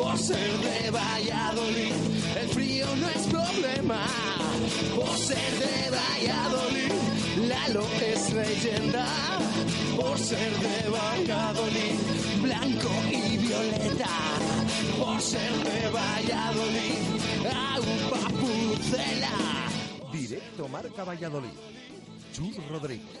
Por ser de Valladolid, el frío no es problema. Por ser de Valladolid, Lalo es leyenda. Por ser de Valladolid, blanco y violeta. Por ser de Valladolid, agua pucela. Directo Marca Valladolid. Chus Rodríguez.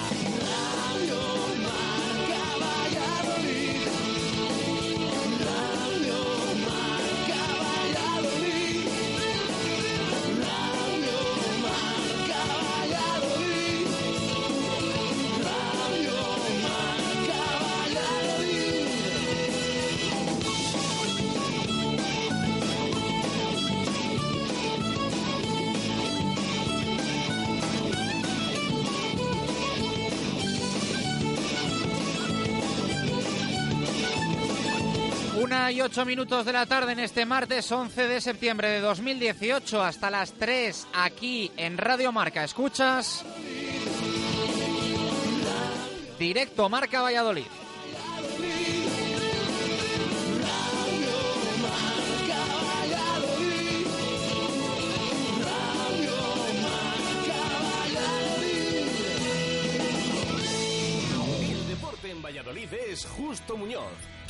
y 8 minutos de la tarde en este martes 11 de septiembre de 2018 hasta las 3 aquí en Radio Marca. Escuchas directo Marca Valladolid. Valladolid es Justo Muñoz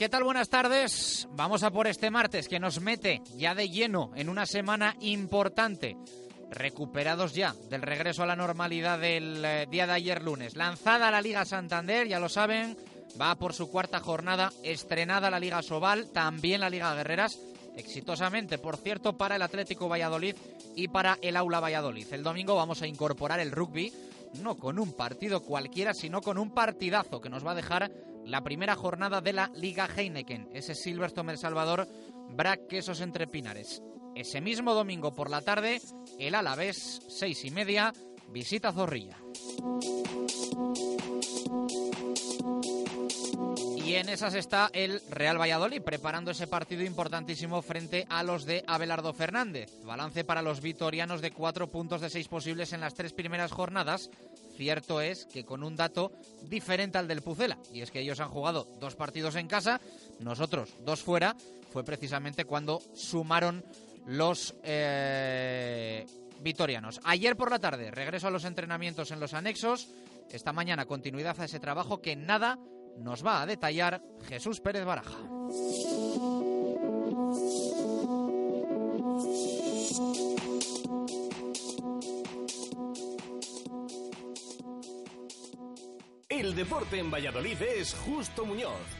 ¿Qué tal? Buenas tardes. Vamos a por este martes que nos mete ya de lleno en una semana importante. Recuperados ya del regreso a la normalidad del eh, día de ayer lunes. Lanzada la Liga Santander, ya lo saben, va por su cuarta jornada, estrenada la Liga Sobal, también la Liga Guerreras, exitosamente, por cierto, para el Atlético Valladolid y para el Aula Valladolid. El domingo vamos a incorporar el rugby, no con un partido cualquiera, sino con un partidazo que nos va a dejar la primera jornada de la Liga Heineken, ese Silverstone El Salvador, Brac Quesos entre Pinares. Ese mismo domingo por la tarde, el Alavés, seis y media, visita Zorrilla. Y en esas está el Real Valladolid, preparando ese partido importantísimo frente a los de Abelardo Fernández. Balance para los vitorianos de cuatro puntos de seis posibles en las tres primeras jornadas. Cierto es que con un dato diferente al del Pucela, y es que ellos han jugado dos partidos en casa, nosotros dos fuera, fue precisamente cuando sumaron los eh, vitorianos. Ayer por la tarde, regreso a los entrenamientos en los anexos. Esta mañana, continuidad a ese trabajo que nada nos va a detallar Jesús Pérez Baraja. El deporte en Valladolid es Justo Muñoz.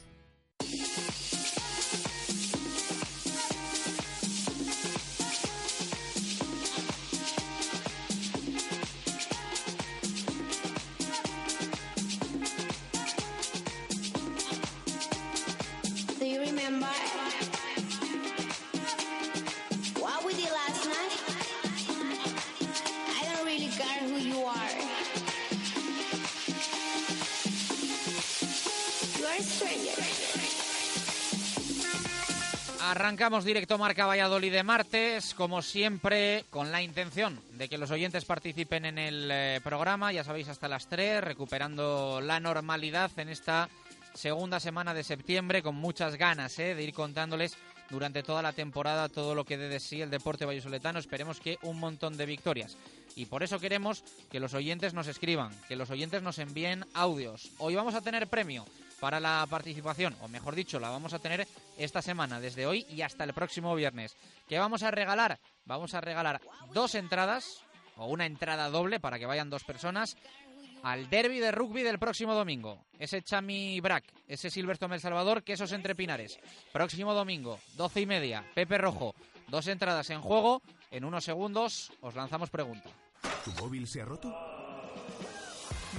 Arrancamos directo Marca Valladolid de martes, como siempre, con la intención de que los oyentes participen en el eh, programa, ya sabéis, hasta las 3, recuperando la normalidad en esta segunda semana de septiembre, con muchas ganas eh, de ir contándoles durante toda la temporada todo lo que dé de sí el deporte vallisoletano. Esperemos que un montón de victorias. Y por eso queremos que los oyentes nos escriban, que los oyentes nos envíen audios. Hoy vamos a tener premio para la participación, o mejor dicho, la vamos a tener esta semana, desde hoy y hasta el próximo viernes. ¿Qué vamos a regalar? Vamos a regalar dos entradas, o una entrada doble para que vayan dos personas, al derby de rugby del próximo domingo. Ese Chami Brac, ese Silverstone El Salvador, quesos entre Pinares. Próximo domingo, doce y media, Pepe Rojo. Dos entradas en juego. En unos segundos os lanzamos pregunta. ¿Tu móvil se ha roto?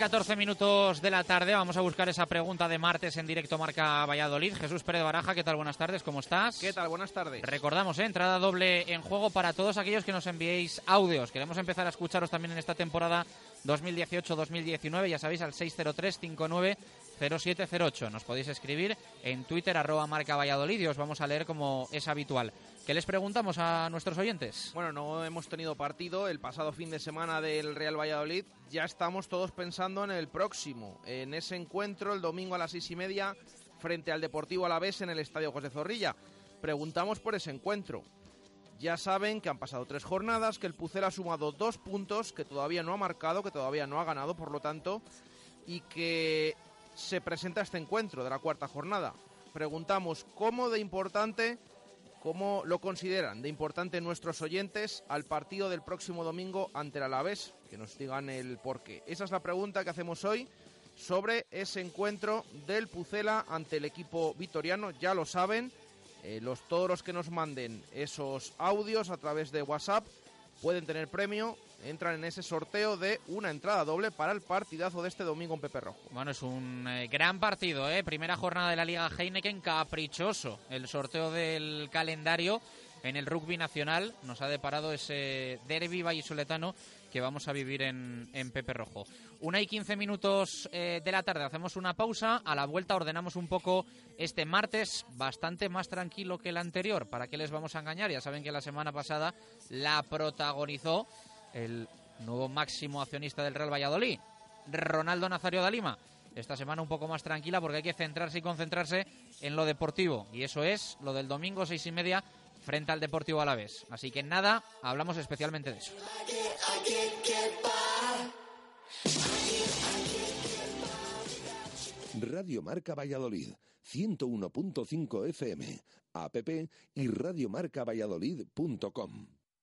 14 minutos de la tarde. Vamos a buscar esa pregunta de martes en directo Marca Valladolid. Jesús Pérez Baraja, ¿qué tal? Buenas tardes, ¿cómo estás? ¿Qué tal? Buenas tardes. Recordamos, ¿eh? entrada doble en juego para todos aquellos que nos enviéis audios. Queremos empezar a escucharos también en esta temporada 2018-2019. Ya sabéis, al 603-590708. Nos podéis escribir en Twitter, arroba Marca Valladolid, y os vamos a leer como es habitual. ¿Qué les preguntamos a nuestros oyentes? Bueno, no hemos tenido partido el pasado fin de semana del Real Valladolid. Ya estamos todos pensando en el próximo, en ese encuentro el domingo a las seis y media frente al Deportivo Alavés en el Estadio José Zorrilla. Preguntamos por ese encuentro. Ya saben que han pasado tres jornadas, que el Pucel ha sumado dos puntos, que todavía no ha marcado, que todavía no ha ganado, por lo tanto, y que se presenta este encuentro de la cuarta jornada. Preguntamos cómo de importante, cómo lo consideran de importante nuestros oyentes al partido del próximo domingo ante el Alavés, que nos digan el porqué. Esa es la pregunta que hacemos hoy sobre ese encuentro del Pucela ante el equipo vitoriano. Ya lo saben, eh, los, todos los que nos manden esos audios a través de WhatsApp pueden tener premio, entran en ese sorteo de una entrada doble para el partidazo de este domingo en Pepe Rojo. Bueno, es un eh, gran partido, ¿eh? primera jornada de la Liga Heineken, caprichoso el sorteo del calendario en el rugby nacional. Nos ha deparado ese derby vallisoletano que vamos a vivir en, Pepe Rojo. Una y quince minutos eh, de la tarde, hacemos una pausa. A la vuelta ordenamos un poco este martes, bastante más tranquilo que el anterior. ¿Para qué les vamos a engañar? Ya saben que la semana pasada la protagonizó el nuevo máximo accionista del Real Valladolid, Ronaldo Nazario da Lima. Esta semana un poco más tranquila porque hay que centrarse y concentrarse en lo deportivo. Y eso es lo del domingo seis y media frente al Deportivo Alavés. Así que nada, hablamos especialmente de eso. Radio Marca Valladolid, 101.5 FM, app y radiomarcavalladolid.com.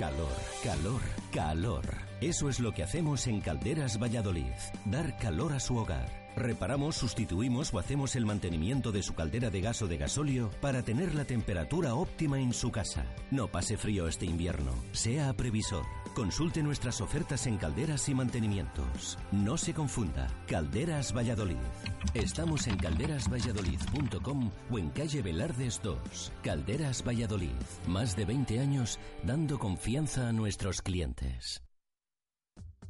Calor, calor, calor. Eso es lo que hacemos en Calderas Valladolid. Dar calor a su hogar. Reparamos, sustituimos o hacemos el mantenimiento de su caldera de gas o de gasóleo para tener la temperatura óptima en su casa. No pase frío este invierno. Sea previsor. Consulte nuestras ofertas en calderas y mantenimientos. No se confunda. Calderas Valladolid. Estamos en calderasvalladolid.com o en calle Velardes 2. Calderas Valladolid. Más de 20 años dando confianza a nuestros clientes.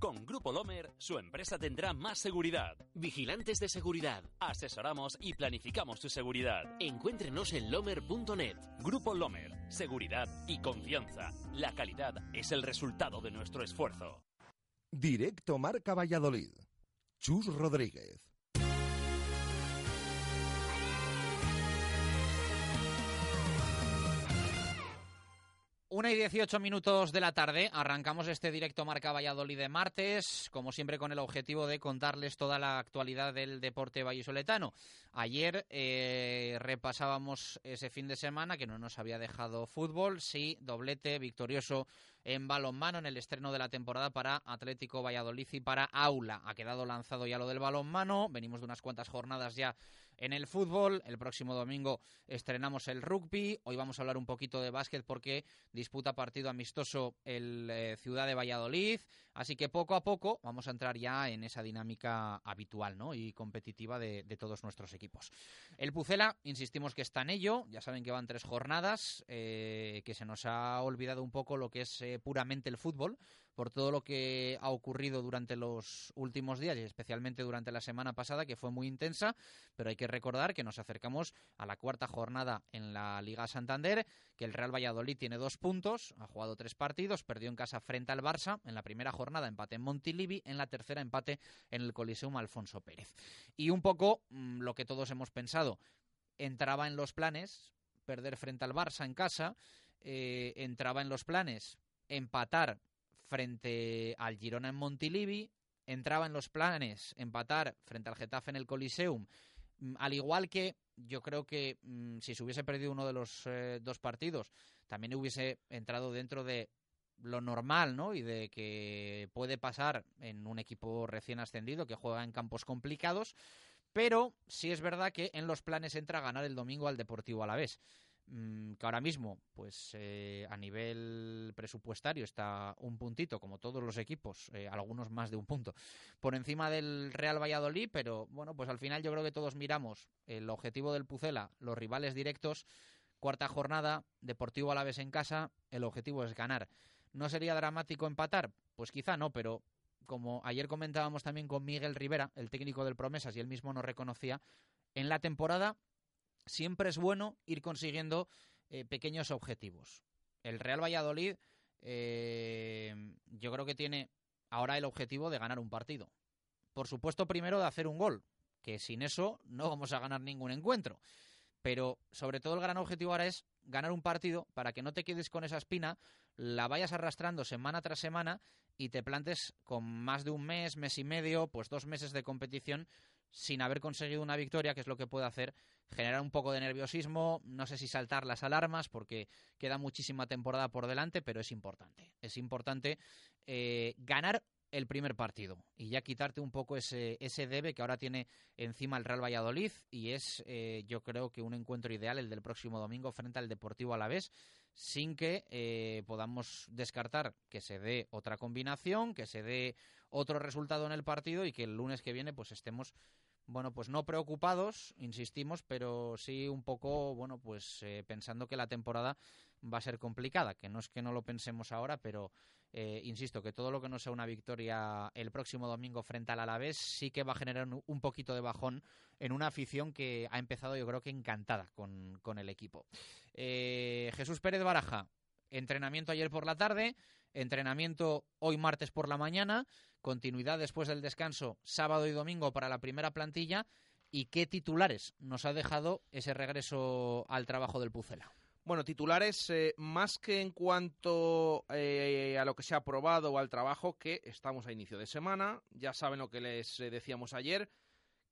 Con Grupo Lomer, su empresa tendrá más seguridad. Vigilantes de seguridad. Asesoramos y planificamos tu seguridad. Encuéntrenos en lomer.net. Grupo Lomer. Seguridad y confianza. La calidad es el resultado de nuestro esfuerzo. Directo Marca Valladolid. Chus Rodríguez. Una y 18 minutos de la tarde, arrancamos este directo Marca Valladolid de martes, como siempre con el objetivo de contarles toda la actualidad del deporte vallisoletano. Ayer eh, repasábamos ese fin de semana que no nos había dejado fútbol, sí, doblete victorioso en balonmano en el estreno de la temporada para Atlético Valladolid y para Aula. Ha quedado lanzado ya lo del balonmano, venimos de unas cuantas jornadas ya en el fútbol. El próximo domingo estrenamos el rugby. Hoy vamos a hablar un poquito de básquet porque disputa partido amistoso el eh, Ciudad de Valladolid. Así que poco a poco vamos a entrar ya en esa dinámica habitual ¿no? y competitiva de, todos nuestros equipos. El Pucela, insistimos que está en ello. Ya saben que van tres jornadas, eh, que se nos ha olvidado un poco lo que es eh, puramente el fútbol, por todo lo que ha ocurrido durante los últimos días y especialmente durante la semana pasada, que fue muy intensa, pero hay que recordar que nos acercamos a la cuarta jornada en la Liga Santander, que el Real Valladolid tiene dos puntos, ha jugado tres partidos, perdió en casa frente al Barça, en la primera jornada empate en Montilivi, en la tercera empate en el Coliseum Alfonso Pérez. Y un poco mm, lo que todos hemos pensado, entraba en los planes perder frente al Barça en casa, eh, entraba en los planes empatar frente al Girona en Montilivi, entraba en los planes empatar frente al Getafe en el Coliseum, mm, al igual que yo creo que mm, si se hubiese perdido uno de los eh, dos partidos, también hubiese entrado dentro de lo normal, ¿no? Y de que puede pasar en un equipo recién ascendido que juega en campos complicados, pero sí es verdad que en los planes entra ganar el domingo al Deportivo Alavés. Mm, que ahora mismo, pues eh, a nivel presupuestario está un puntito, como todos los equipos, eh, algunos más de un punto, por encima del Real Valladolid, pero bueno, pues al final yo creo que todos miramos el objetivo del Pucela, los rivales directos, cuarta jornada, Deportivo Alavés en casa, el objetivo es ganar. ¿No sería dramático empatar? Pues quizá no, pero como ayer comentábamos también con Miguel Rivera, el técnico del Promesas, y él mismo nos reconocía, en la temporada siempre es bueno ir consiguiendo eh, pequeños objetivos. El Real Valladolid eh, yo creo que tiene ahora el objetivo de ganar un partido. Por supuesto, primero de hacer un gol, que sin eso no vamos a ganar ningún encuentro. Pero sobre todo el gran objetivo ahora es ganar un partido para que no te quedes con esa espina, la vayas arrastrando semana tras semana y te plantes con más de un mes, mes y medio, pues dos meses de competición sin haber conseguido una victoria, que es lo que puede hacer generar un poco de nerviosismo, no sé si saltar las alarmas, porque queda muchísima temporada por delante, pero es importante. Es importante eh, ganar el primer partido y ya quitarte un poco ese, ese debe que ahora tiene encima el Real Valladolid y es eh, yo creo que un encuentro ideal el del próximo domingo frente al Deportivo Alavés sin que eh, podamos descartar que se dé otra combinación, que se dé otro resultado en el partido y que el lunes que viene pues estemos bueno, pues no preocupados, insistimos, pero sí un poco, bueno, pues eh, pensando que la temporada va a ser complicada, que no es que no lo pensemos ahora, pero eh, insisto que todo lo que no sea una victoria el próximo domingo frente al Alavés sí que va a generar un, poquito de bajón en una afición que ha empezado yo creo que encantada con, el equipo. Eh, Jesús Pérez Baraja, entrenamiento ayer por la tarde, entrenamiento hoy martes por la mañana, continuidad después del descanso sábado y domingo para la primera plantilla y qué titulares nos ha dejado ese regreso al trabajo del Pucela. Bueno, titulares eh, más que en cuanto eh, a lo que se ha aprobado o al trabajo, que estamos a inicio de semana. Ya saben lo que les eh, decíamos ayer,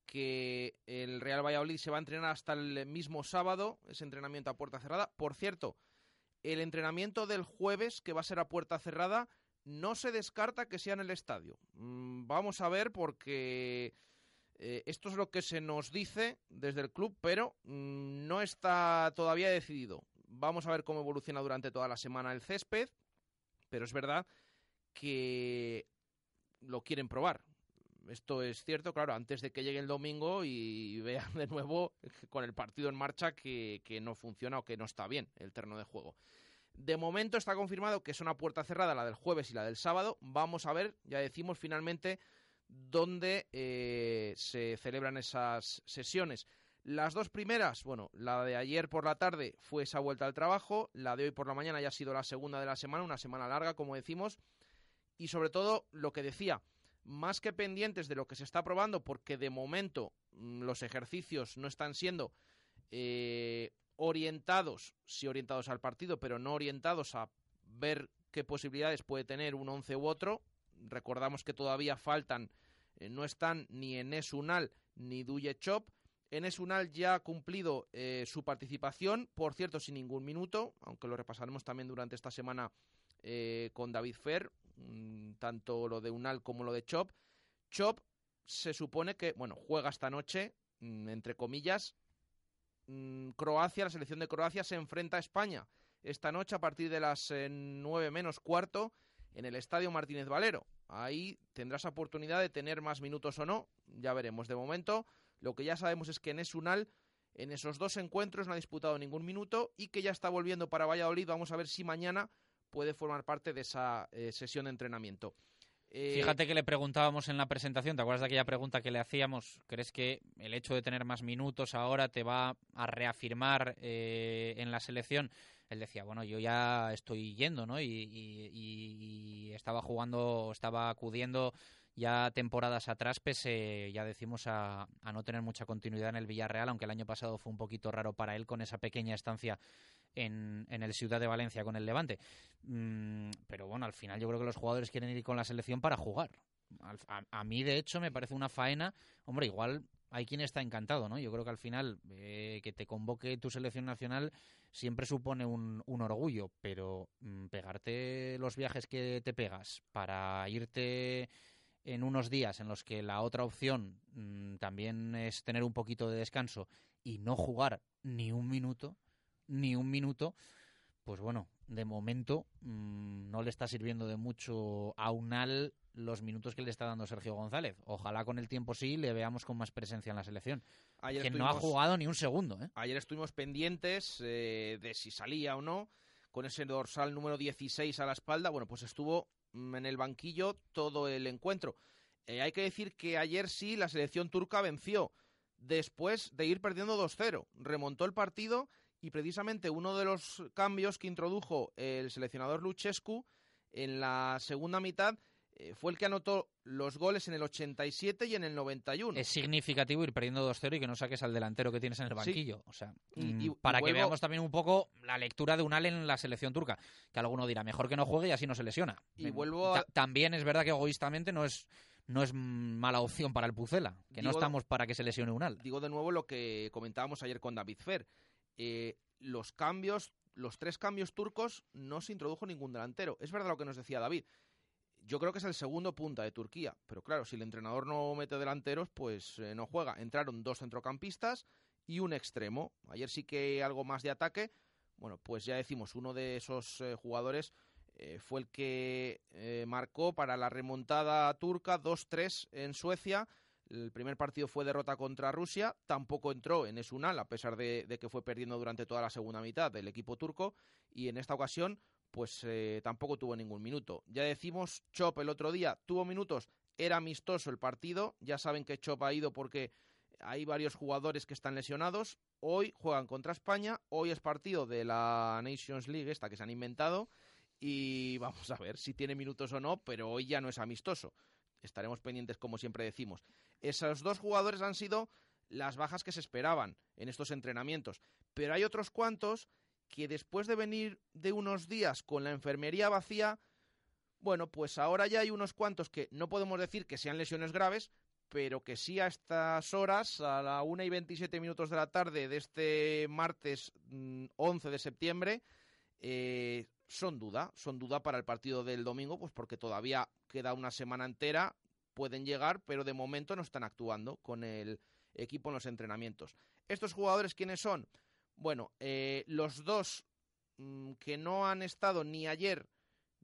que el Real Valladolid se va a entrenar hasta el mismo sábado, ese entrenamiento a puerta cerrada. Por cierto, el entrenamiento del jueves, que va a ser a puerta cerrada, no se descarta que sea en el estadio. Mm, vamos a ver porque esto es lo que se nos dice desde el club, pero mm, no está todavía decidido. Vamos a ver cómo evoluciona durante toda la semana el césped, pero es verdad que lo quieren probar. Esto es cierto, claro, antes de que llegue el domingo y vean de nuevo con el partido en marcha que, no funciona o que no está bien el terreno de juego. De momento está confirmado que es una puerta cerrada la del jueves y la del sábado. Vamos a ver, ya decimos finalmente, dónde eh, se celebran esas sesiones. Las dos primeras, bueno, la de ayer por la tarde fue esa vuelta al trabajo, la de hoy por la mañana ya ha sido la segunda de la semana, una semana larga, como decimos, y sobre todo lo que decía, más que pendientes de lo que se está probando, porque de momento mm, los ejercicios no están siendo eh, orientados, sí orientados al partido, pero no orientados a ver qué posibilidades puede tener un once u otro. Recordamos que todavía faltan, eh, no están ni Enes Unal ni Duye Chop, Enes Unal ya ha cumplido eh, su participación, por cierto, sin ningún minuto, aunque lo repasaremos también durante esta semana eh, con David Fer, mm, tanto lo de Unal como lo de Chop. Chop se supone que, bueno, juega esta noche, mm, entre comillas. Mm, Croacia, la selección de Croacia se enfrenta a España esta noche a partir de las eh, nueve menos cuarto en el Estadio Martínez Valero. Ahí tendrás oportunidad de tener más minutos o no, ya veremos. De momento, lo que ya sabemos es que Enes Unal en esos dos encuentros no ha disputado ningún minuto y que ya está volviendo para Valladolid. Vamos a ver si mañana puede formar parte de esa eh, sesión de entrenamiento. Eh, Fíjate que le preguntábamos en la presentación, ¿te acuerdas de aquella pregunta que le hacíamos? ¿Crees que el hecho de tener más minutos ahora te va a reafirmar eh, en la selección? Él decía, bueno, yo ya estoy yendo, ¿no? Y, y- y estaba jugando, estaba acudiendo ya temporadas atrás, pese, ya decimos, a, a no tener mucha continuidad en el Villarreal, aunque el año pasado fue un poquito raro para él con esa pequeña estancia en, el Ciudad de Valencia con el Levante. Mm, pero bueno, al final yo creo que los jugadores quieren ir con la selección para jugar. A, a mí, de hecho, me parece una faena. Hombre, igual hay quien está encantado, ¿no? Yo creo que al final eh, que te convoque tu selección nacional siempre supone un, un orgullo, pero mm, pegarte los viajes que te pegas para irte en unos días en los que la otra opción mm, también es tener un poquito de descanso y no jugar ni un minuto, ni un minuto, pues bueno, de momento mm, no le está sirviendo de mucho a Unal los minutos que le está dando Sergio González. Ojalá con el tiempo sí le veamos con más presencia en la selección. Ayer que no ha jugado ni un segundo, ¿eh? Ayer estuvimos pendientes eh, de si salía o no, con ese dorsal número 16 a la espalda. Bueno, pues estuvo mm, en el banquillo todo el encuentro. Eh, hay que decir que ayer sí la selección turca venció, después de ir perdiendo 2-0. Remontó el partido y precisamente uno de los cambios que introdujo el seleccionador Luchescu en la segunda mitad eh, fue el que anotó los goles en el 87 y en el 91. Es significativo ir perdiendo 2-0 y que no saques al delantero que tienes en el Sí. banquillo. O sea, Y- mm, y para que veamos también un poco la lectura de Unal en la selección turca. Que alguno dirá, mejor que no juegue y así no se lesiona. Y vuelvo a- También es verdad que egoístamente no es, no es mala opción para el Pucela. Que no estamos para que se lesione Unal. digo de nuevo lo que comentábamos ayer con David Fer. Eh, los cambios, los tres cambios turcos, no se introdujo ningún delantero. Es verdad lo que nos decía David. Yo creo que es el segundo punta de Turquía. Pero claro, si el entrenador no mete delanteros, pues eh, no juega. Entraron dos centrocampistas y un extremo. Ayer sí que algo más de ataque. Bueno, pues ya decimos, uno de esos eh, jugadores eh, fue el que eh, marcó para la remontada turca 2-3 en Suecia. El primer partido fue derrota contra Rusia, tampoco entró en Esunal, a pesar de, que fue perdiendo durante toda la segunda mitad del equipo turco, y en esta ocasión, pues eh, tampoco tuvo ningún minuto. Ya decimos, Chop el otro día tuvo minutos, era amistoso el partido, ya saben que Chop ha ido porque hay varios jugadores que están lesionados, hoy juegan contra España, hoy es partido de la Nations League, esta que se han inventado, y vamos a ver si tiene minutos o no, pero hoy ya no es amistoso. Estaremos pendientes, como siempre decimos. Esos dos jugadores han sido las bajas que se esperaban en estos entrenamientos. Pero hay otros cuantos que después de venir de unos días con la enfermería vacía, bueno, pues ahora ya hay unos cuantos que no podemos decir que sean lesiones graves, pero que sí a estas horas, a la 1 y 27 minutos de la tarde de este martes mm, 11 de septiembre, eh, son duda, son duda para el partido del domingo, pues porque todavía queda una semana entera, pueden llegar, pero de momento no están actuando con el equipo en los entrenamientos. ¿Estos jugadores quiénes son? Bueno, eh, los dos mm, que no han estado ni ayer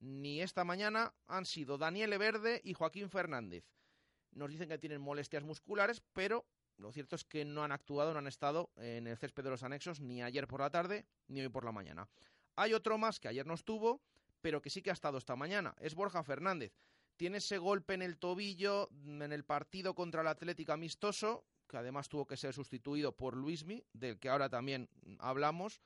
ni esta mañana han sido Daniel Verde y Joaquín Fernández. Nos dicen que tienen molestias musculares, pero lo cierto es que no han actuado, no han estado en el césped de los anexos ni ayer por la tarde ni hoy por la mañana. Hay otro más que ayer no estuvo, pero que sí que ha estado esta mañana. Es Borja Fernández. Tiene ese golpe en el tobillo mm, en el partido contra el Atlético amistoso, que además tuvo que ser sustituido por Luismi, del que ahora también mm, hablamos,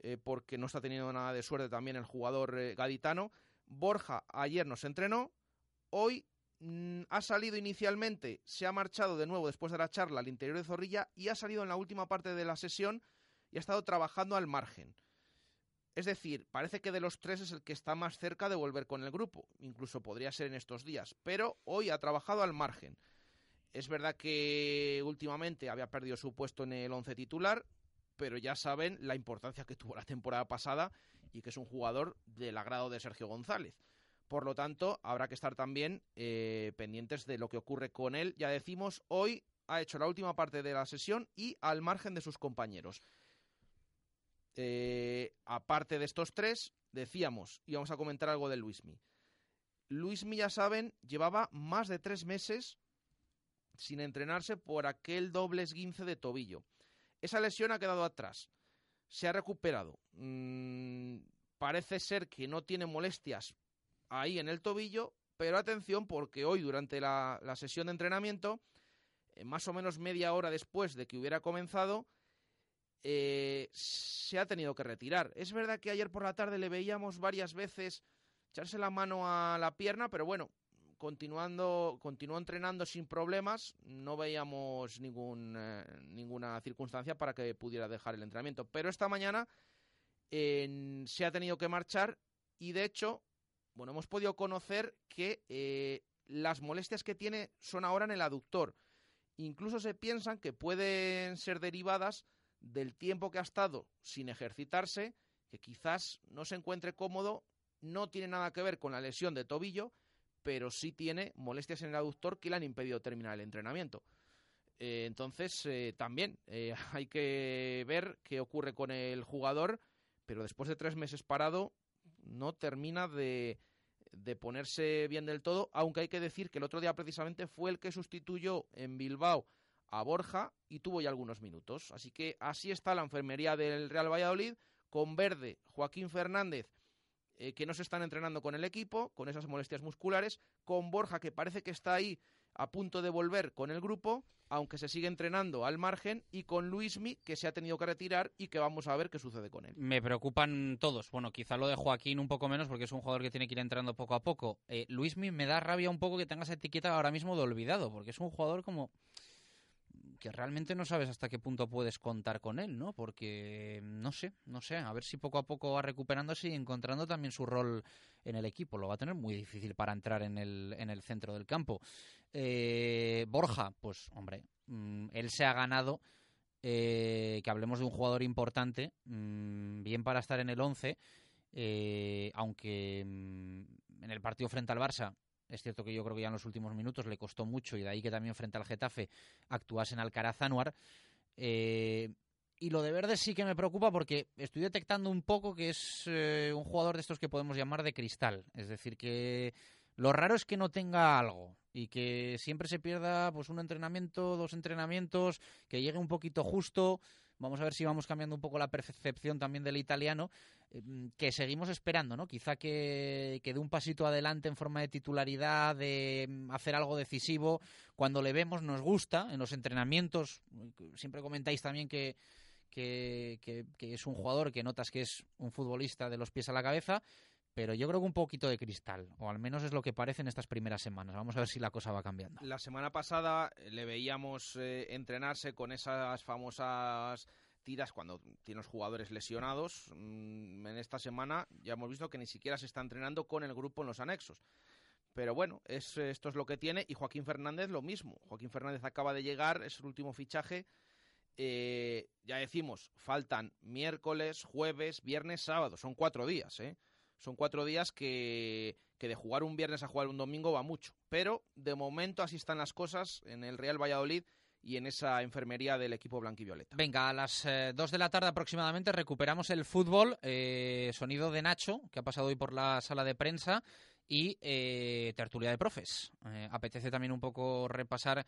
eh, porque no está teniendo nada de suerte también el jugador eh, gaditano. Borja ayer nos entrenó, hoy mm, ha salido inicialmente, se ha marchado de nuevo después de la charla al interior de Zorrilla y ha salido en la última parte de la sesión y ha estado trabajando al margen. Es decir, parece que de los tres es el que está más cerca de volver con el grupo. Incluso podría ser en estos días. Pero hoy ha trabajado al margen. Es verdad que últimamente había perdido su puesto en el once titular, pero ya saben la importancia que tuvo la temporada pasada y que es un jugador del agrado de Sergio González. Por lo tanto, habrá que estar también eh, pendientes de lo que ocurre con él. Ya decimos, hoy ha hecho la última parte de la sesión y al margen de sus compañeros. Eh, aparte de estos tres, decíamos, íbamos a comentar algo de Luismi. Luismi, ya saben, llevaba más de tres meses sin entrenarse por aquel doble esguince de tobillo. Esa lesión ha quedado atrás. Se ha recuperado. Mm, parece ser que no tiene molestias ahí en el tobillo, pero atención porque hoy durante la, la sesión de entrenamiento, eh, más o menos media hora después de que hubiera comenzado, eh, se ha tenido que retirar. Es verdad que ayer por la tarde le veíamos varias veces echarse la mano a la pierna, pero bueno, continuando, continuó entrenando sin problemas, no veíamos ningún, eh, ninguna circunstancia para que pudiera dejar el entrenamiento. Pero esta mañana se ha tenido que marchar y de hecho, bueno, hemos podido conocer que eh, las molestias que tiene son ahora en el aductor. Incluso se piensan que pueden ser derivadas del tiempo que ha estado sin ejercitarse, que quizás no se encuentre cómodo, no tiene nada que ver con la lesión de tobillo, pero sí tiene molestias en el aductor que le han impedido terminar el entrenamiento. Eh, entonces, eh, también eh, hay que ver qué ocurre con el jugador, pero después de tres meses parado, no termina de, de ponerse bien del todo, aunque hay que decir que el otro día precisamente fue el que sustituyó en Bilbao a Borja y tuvo ya algunos minutos. Así que así está la enfermería del Real Valladolid, con Verde, Joaquín Fernández, eh, que no se están entrenando con el equipo, con esas molestias musculares, con Borja, que parece que está ahí a punto de volver con el grupo, aunque se sigue entrenando al margen, y con Luismi, que se ha tenido que retirar y que vamos a ver qué sucede con él. Me preocupan todos. Bueno, quizá lo de Joaquín un poco menos, porque es un jugador que tiene que ir entrando poco a poco. Eh, Luismi me da rabia un poco que tenga esa etiqueta ahora mismo de olvidado, porque es un jugador como que realmente no sabes hasta qué punto puedes contar con él, ¿no? Porque no sé, no sé, a ver si poco a poco va recuperándose y encontrando también su rol en el equipo. Lo va a tener muy difícil para entrar en el, en el centro del campo. Eh, Borja, pues hombre, mm, él se ha ganado eh, que hablemos de un jugador importante, mm, bien para estar en el 11, eh, aunque mm, en el partido frente al Barça es cierto que yo creo que ya en los últimos minutos le costó mucho y de ahí que también frente al Getafe actuase en Alcaraz Anuar. Eh, y lo de Verde sí que me preocupa porque estoy detectando un poco que es eh, un jugador de estos que podemos llamar de cristal. Es decir, que lo raro es que no tenga algo y que siempre se pierda pues un entrenamiento, dos entrenamientos, que llegue un poquito justo. Vamos a ver si vamos cambiando un poco la percepción también del italiano, eh, que seguimos esperando, ¿no? Quizá que, que dé un pasito adelante en forma de titularidad, de mm, hacer algo decisivo. Cuando le vemos nos gusta, en los entrenamientos, siempre comentáis también que, es un jugador que notas que es un futbolista de los pies a la cabeza, pero yo creo que un poquito de cristal, o al menos es lo que parece en estas primeras semanas. Vamos a ver si la cosa va cambiando. La semana pasada eh, le veíamos eh, entrenarse con esas famosas tiras cuando tiene los jugadores lesionados. Mm, en esta semana ya hemos visto que ni siquiera se está entrenando con el grupo en los anexos. Pero bueno, es, esto es lo que tiene. Y Joaquín Fernández lo mismo. Joaquín Fernández acaba de llegar, es el último fichaje. Eh, ya decimos, faltan miércoles, jueves, viernes, sábado. Son cuatro días, ¿eh? Son cuatro días que, de jugar un viernes a jugar un domingo va mucho. Pero de momento así están las cosas en el Real Valladolid y en esa enfermería del equipo blanquivioleta. Venga, a las eh, dos de la tarde aproximadamente recuperamos el fútbol. Eh, sonido de Nacho, que ha pasado hoy por la sala de prensa, y eh, tertulia de profes. apetece también un poco repasar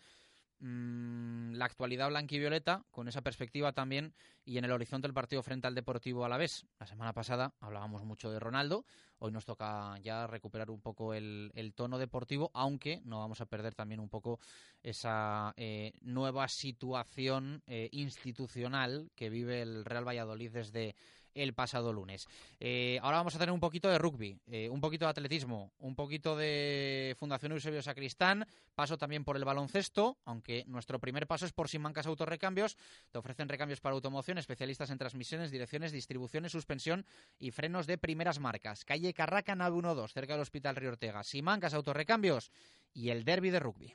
la actualidad blanquivioleta con esa perspectiva también y en el horizonte del partido frente al Deportivo a la vez. La semana pasada hablábamos mucho de Ronaldo, hoy nos toca ya recuperar un poco el, tono deportivo, aunque no vamos a perder también un poco esa eh, nueva situación eh, institucional que vive el Real Valladolid desde el pasado lunes. Eh, ahora vamos a tener un poquito de rugby, eh, un poquito de atletismo, un poquito de Fundación Eusebio Sacristán, paso también por el baloncesto, aunque nuestro primer paso es por Simancas Autorrecambios. Te ofrecen recambios para automoción, especialistas en transmisiones, direcciones, distribuciones, suspensión y frenos de primeras marcas. Calle Carraca, nave 12, cerca del Hospital Río Ortega. Simancas Autorrecambios y el derby de rugby.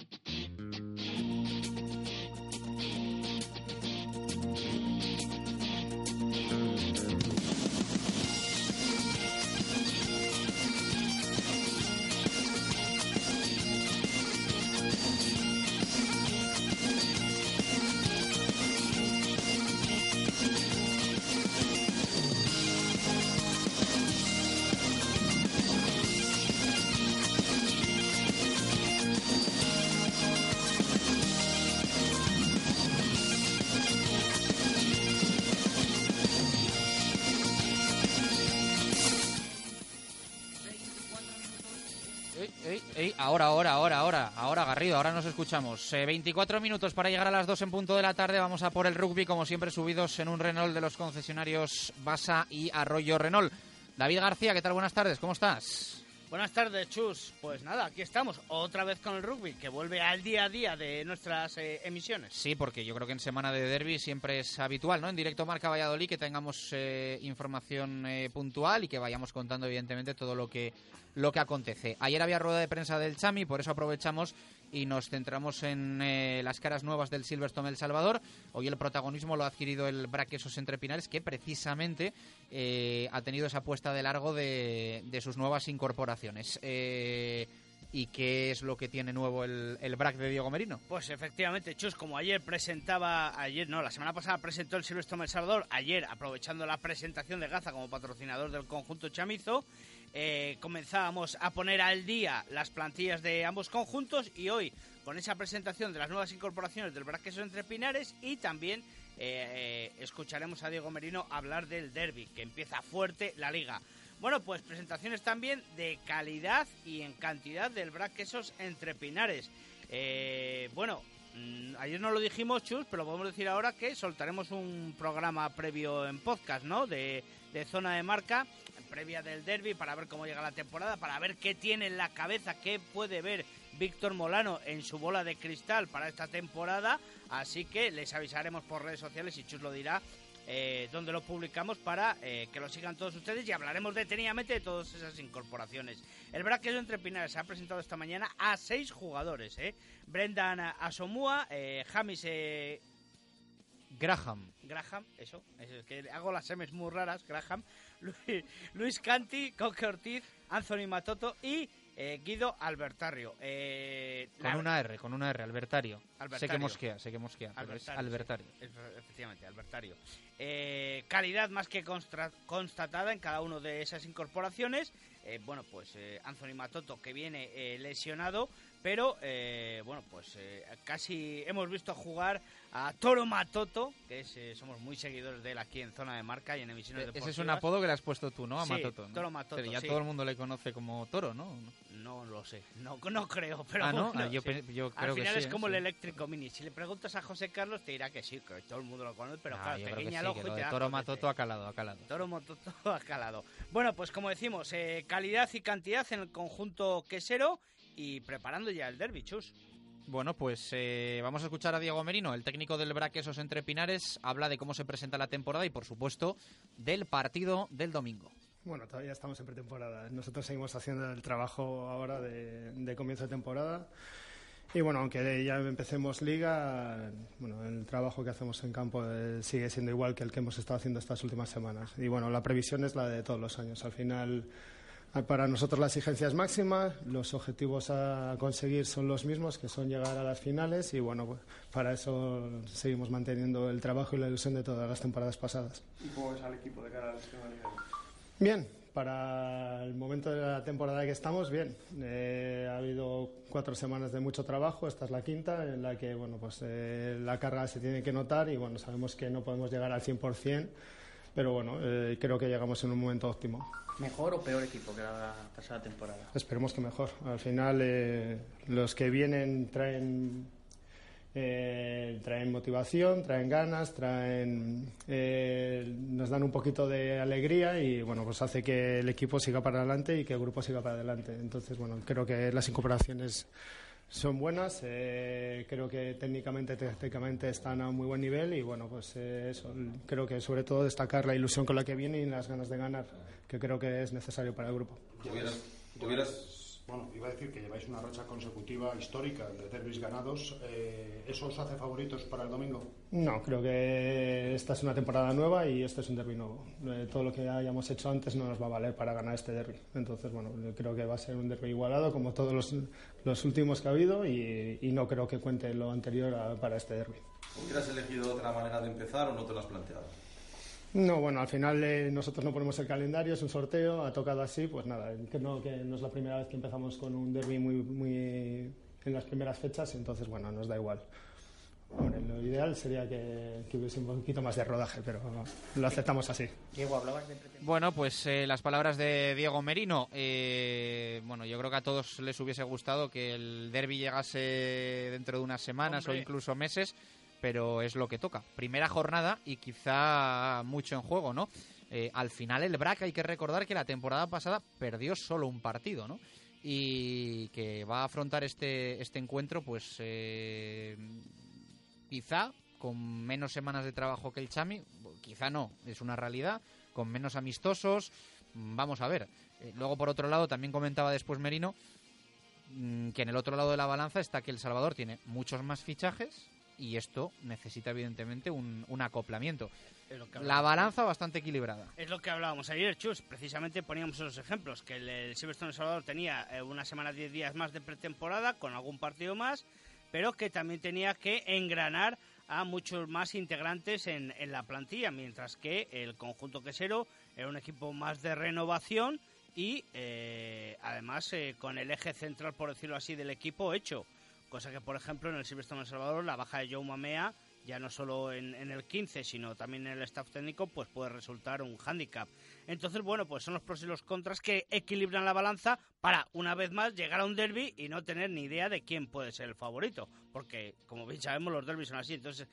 Thank you. Ahora, ahora, ahora, ahora, ahora, Garrido, ahora nos escuchamos. Eh, 24 minutos para llegar a las 2 en punto de la tarde. Vamos a por el rugby, como siempre, subidos en un Renault de los concesionarios Basa y Arroyo Renault. David García, ¿qué tal? Buenas tardes, ¿cómo estás? Buenas tardes, Chus. Pues nada, aquí estamos, otra vez con el rugby, que vuelve al día a día de nuestras eh, emisiones. Sí, porque yo creo que en semana de derby siempre es habitual, ¿no? En directo Marca Valladolid que tengamos eh, información eh, puntual y que vayamos contando, evidentemente, todo lo que, lo que acontece. Ayer había rueda de prensa del Chami, por eso aprovechamos y nos centramos en eh, las caras nuevas del Silverstone El Salvador. Hoy el protagonismo lo ha adquirido el Braquesos Entre Pinares, que precisamente eh, ha tenido esa puesta de largo de, de sus nuevas incorporaciones. Eh, ¿Y qué es lo que tiene nuevo el, el BRAC de Diego Merino? Pues efectivamente, Chus, como ayer presentaba, ayer no, la semana pasada presentó el Silverstone El Salvador, ayer aprovechando la presentación de Gaza como patrocinador del conjunto Chamizo, eh, comenzábamos a poner al día las plantillas de ambos conjuntos y hoy con esa presentación de las nuevas incorporaciones del Braquesos Entre Pinares y también eh, eh, escucharemos a Diego Merino hablar del derby, que empieza fuerte la liga. Bueno, pues presentaciones también de calidad y en cantidad del Braquesos Entre Pinares. Eh, bueno, mm, ayer no lo dijimos, Chus, pero podemos decir ahora que soltaremos un programa previo en podcast, ¿no? De zona de marca, previa del derby, para ver cómo llega la temporada, para ver qué tiene en la cabeza, qué puede ver Víctor Molano en su bola de cristal para esta temporada. Así que les avisaremos por redes sociales y Chus lo dirá eh, donde lo publicamos para eh, que lo sigan todos ustedes y hablaremos detenidamente de todas esas incorporaciones. El Braqueso entre Pinares se ha presentado esta mañana a seis jugadores. ¿eh? Brendan Asomua, eh, James eh, Graham. Graham, eso, es que hago las M's muy raras, Graham, Luis, Luis Canti, Coque Ortiz, Anthony Matoto y eh, Guido Albertario. Eh, Con la- una R, con una R, Albertario. Sé que Albertario. mosquea, sé que mosquea, pero es Albertario. sí. Efe- Efectivamente, Albertario. Eh, calidad más que constatada en cada una de esas incorporaciones. Bueno, pues Anthony Matoto que viene lesionado, pero eh, bueno, pues eh, casi hemos visto jugar a Toro Matoto, que es, eh, somos muy seguidores de él aquí en Zona de Marca y en emisiones E- Ese deportivas. es un apodo que le has puesto tú, ¿no? A Sí, Matoto. ¿no? Toro Matoto, Pero ya sí. todo el mundo le conoce como Toro, ¿no? No lo sé, no, no creo, pero Ah, ¿no? bueno, Ah, yo sí. yo Al creo final es ¿eh? como Sí. el eléctrico mini. Si le preguntas a José Carlos te dirá que sí, que todo el mundo lo conoce, pero Ah, claro, el ojo y te Toro Matoto ha calado, ha calado. Toro Matoto ha calado. Bueno, pues como decimos, eh, calidad y cantidad en el conjunto quesero y preparando ya el derby, chus. Bueno, pues eh, vamos a escuchar a Diego Merino, el técnico del Braquesos Entre Pinares, habla de cómo se presenta la temporada y, por supuesto, del partido del domingo. Bueno, todavía estamos en pretemporada. Nosotros seguimos haciendo el trabajo ahora de, de comienzo de temporada. Y bueno, aunque ya empecemos liga, bueno, el trabajo que hacemos en campo eh, sigue siendo igual que el que hemos estado haciendo estas últimas semanas. Y bueno, la previsión es la de todos los años. Al final, para nosotros la exigencia es máxima, los objetivos a conseguir son los mismos, que son llegar a las finales. Y bueno, pues, para eso seguimos manteniendo el trabajo y la ilusión de todas las temporadas pasadas. ¿Y cómo ves al equipo de cara a la? Bien, para el momento de la temporada que estamos, bien. Eh, ha habido cuatro semanas de mucho trabajo, esta es la quinta, en la que bueno, pues, eh, la carga se tiene que notar y bueno, sabemos que no podemos llegar al 100%, pero bueno, eh, creo que llegamos en un momento óptimo. ¿Mejor o peor equipo que la pasada temporada? Esperemos que mejor. Al final, eh, los que vienen traen, eh, traen motivación, traen ganas, traen, eh, nos dan un poquito de alegría y bueno, pues hace que el equipo siga para adelante y que el grupo siga para adelante. Entonces, bueno, creo que las incorporaciones son buenas, eh, creo que técnicamente, técnicamente están a muy buen nivel y bueno, pues eh, eso, creo que sobre todo destacar la ilusión con la que viene y las ganas de ganar, que creo que es necesario para el grupo. Tuvieras, tuvieras, bueno, iba a decir que lleváis una racha consecutiva histórica de derbis ganados. Eh, ¿Eso os hace favoritos para el domingo? No, creo que esta es una temporada nueva y este es un derby nuevo. Eh, todo lo que hayamos hecho antes no nos va a valer para ganar este derby. Entonces, bueno, yo creo que va a ser un derby igualado como todos los, los últimos que ha habido y, y no creo que cuente lo anterior a- para este derby. ¿Hubieras elegido otra manera de empezar o no te lo has planteado? No, bueno, al final eh, nosotros no ponemos el calendario, es un sorteo, ha tocado así, pues nada, que no, que no es la primera vez que empezamos con un derby muy, muy en las primeras fechas, entonces bueno, nos da igual. Hombre, lo ideal sería que, que hubiese un poquito más de rodaje, pero lo aceptamos así. Diego, hablabas de Bueno, pues eh, las palabras de Diego Merino. Eh, bueno, yo creo que a todos les hubiese gustado que el derby llegase dentro de unas semanas Hombre. o incluso meses, pero es lo que toca. Primera jornada y quizá mucho en juego, ¿no? Eh, al final el BRAC hay que recordar que la temporada pasada perdió solo un partido, ¿no? Y que va a afrontar este, este encuentro, pues eh, quizá con menos semanas de trabajo que el Chami, quizá no, es una realidad, con menos amistosos, mm, vamos a ver. Eh, luego, por otro lado, también comentaba después Merino mm, que en el otro lado de la balanza está que El Salvador tiene muchos más fichajes y esto necesita evidentemente un, un acoplamiento. La balanza bastante equilibrada. Es lo que hablábamos ayer, Chus. Precisamente poníamos esos ejemplos, que el, el Silverstone Salvador tenía eh, una semana, diez días más de pretemporada, con algún partido más, pero que también tenía que engranar a muchos más integrantes en, en la plantilla, mientras que el conjunto quesero era un equipo más de renovación y eh, además eh, con el eje central, por decirlo así, del equipo hecho. Cosa que, por ejemplo, en el Silverstone El Salvador, la baja de Joe Mamea, ya no solo en, el 15, sino también en el staff técnico, pues puede resultar un hándicap. Entonces, bueno, pues son los pros y los contras que equilibran la balanza para, una vez más, llegar a un derby y no tener ni idea de quién puede ser el favorito. Porque, como bien sabemos, los derbis son así. Entonces,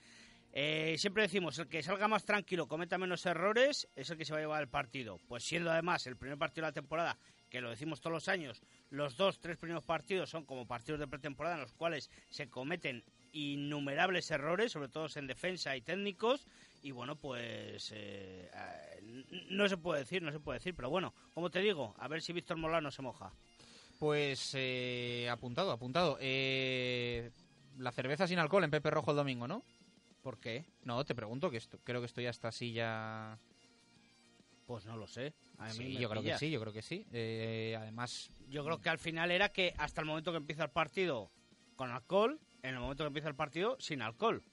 eh, siempre decimos, el que salga más tranquilo, cometa menos errores, es el que se va a llevar el partido. Pues siendo además el primer partido de la temporada, que lo decimos todos los años, los dos, tres primeros partidos son como partidos de pretemporada en los cuales se cometen innumerables errores, sobre todo en defensa y técnicos, y bueno, pues eh, eh, no se puede decir, no se puede decir, pero bueno, como te digo, a ver si Víctor Molano se moja. Pues eh, apuntado, apuntado. Eh, la cerveza sin alcohol en Pepe Rojo el domingo, ¿no? ¿Por qué? No, te pregunto, que esto, creo que estoy hasta así ya... Pues no lo sé. A mí Sí, yo creo que sí, yo creo que sí. Eh, además, Yo creo que al final era que hasta el momento que empieza el partido con alcohol, en el momento que empieza el partido sin alcohol.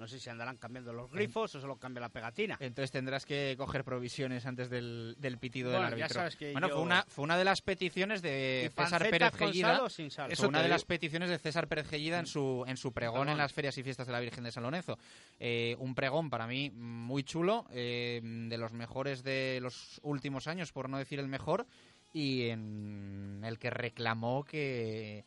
No sé si andarán cambiando los grifos o solo cambia la pegatina. entonces tendrás que coger provisiones antes del, del pitido Bueno, del ya árbitro. sabes que bueno, yo- fue, una, fue una de las peticiones de ¿Y César Pérez Gellida. Eso una de las peticiones de César Pérez Gellida en su, en su pregón en las ferias y fiestas de la Virgen de San Lorenzo. Eh, un pregón para mí muy chulo, eh, de los mejores de los últimos años, por no decir el mejor, y en el que reclamó que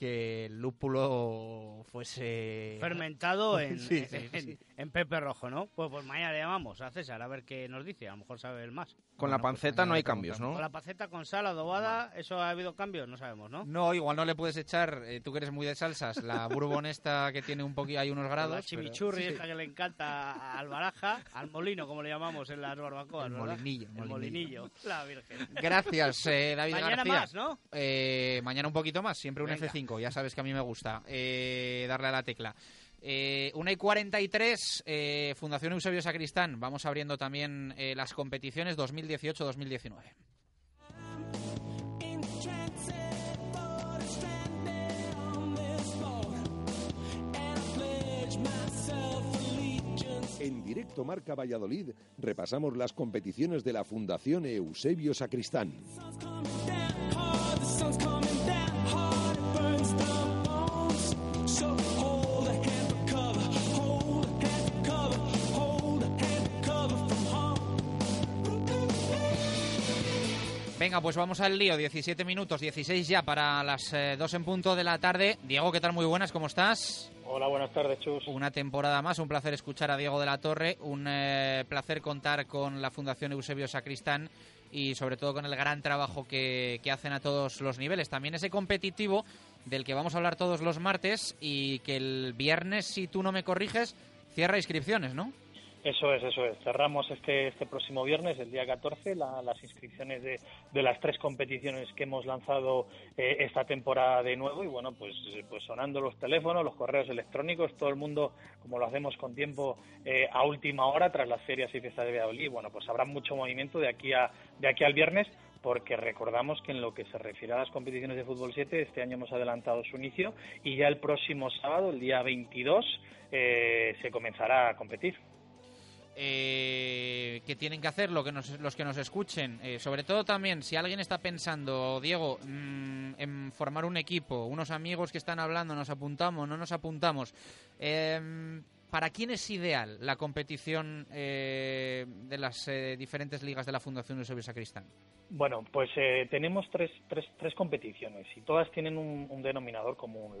que el lúpulo fuese Fermentado en, Sí, sí, en, sí. En Pepe Rojo, ¿no? Pues, pues mañana le llamamos a César a ver qué nos dice. A lo mejor sabe él más. Con la panceta no hay cambios, ¿no? Con la panceta con sal adobada, ¿eso ha habido cambios? No sabemos, ¿no? No, igual no le puedes echar, eh, tú que eres muy de salsas, la bourbon esta que tiene un poquito, hay unos grados. la pero- chimichurri, sí. esta que le encanta al baraja, al molino, como le llamamos en las barbacoas, El ¿verdad? molinillo, El molinillo. molinillo, la virgen. Gracias, eh, David Mañana García. más, ¿no? Eh, mañana un poquito más, siempre un Venga. F5, ya sabes que a mí me gusta eh, darle a la tecla. Eh, una y 43, eh, Fundación Eusebio Sacristán. Vamos abriendo también eh, las competiciones 2018-2019. En directo Marca Valladolid repasamos las competiciones de la Fundación Eusebio Sacristán. Venga, pues vamos al lío. 17 minutos, 16 ya para las 2 en punto de la tarde. Diego, ¿qué tal? Muy buenas, ¿cómo estás? Hola, buenas tardes, Chus. Una temporada más, un placer escuchar a Diego de la Torre, un eh, placer contar con la Fundación Eusebio Sacristán y sobre todo con el gran trabajo que, que hacen a todos los niveles. También ese competitivo del que vamos a hablar todos los martes y que el viernes, si tú no me corriges, cierra inscripciones, ¿no? Eso es, eso es. Cerramos este, este próximo viernes, el día 14, la- las inscripciones de, de las tres competiciones que hemos lanzado eh, esta temporada de nuevo. Y bueno, pues, pues sonando los teléfonos, los correos electrónicos, todo el mundo, como lo hacemos con tiempo, eh, a última hora, tras las ferias y fiestas de Valladolid. Bueno, pues habrá mucho movimiento de aquí, a, de aquí al viernes. Porque recordamos que en lo que se refiere a las competiciones de fútbol 7, este año hemos adelantado su inicio y ya el próximo sábado, el día 22, eh, se comenzará a competir. Eh, que tienen que hacer lo que los que nos escuchen, eh, sobre todo también si alguien está pensando, Diego, mm, en formar un equipo, unos amigos que están hablando, nos apuntamos, no nos apuntamos. Em, ¿Para quién es ideal la competición eh, de las diferentes ligas de la Fundación Eusebio Sacristán? Bueno, pues eh, tenemos tres, tres, tres, competiciones y todas tienen un, denominador común.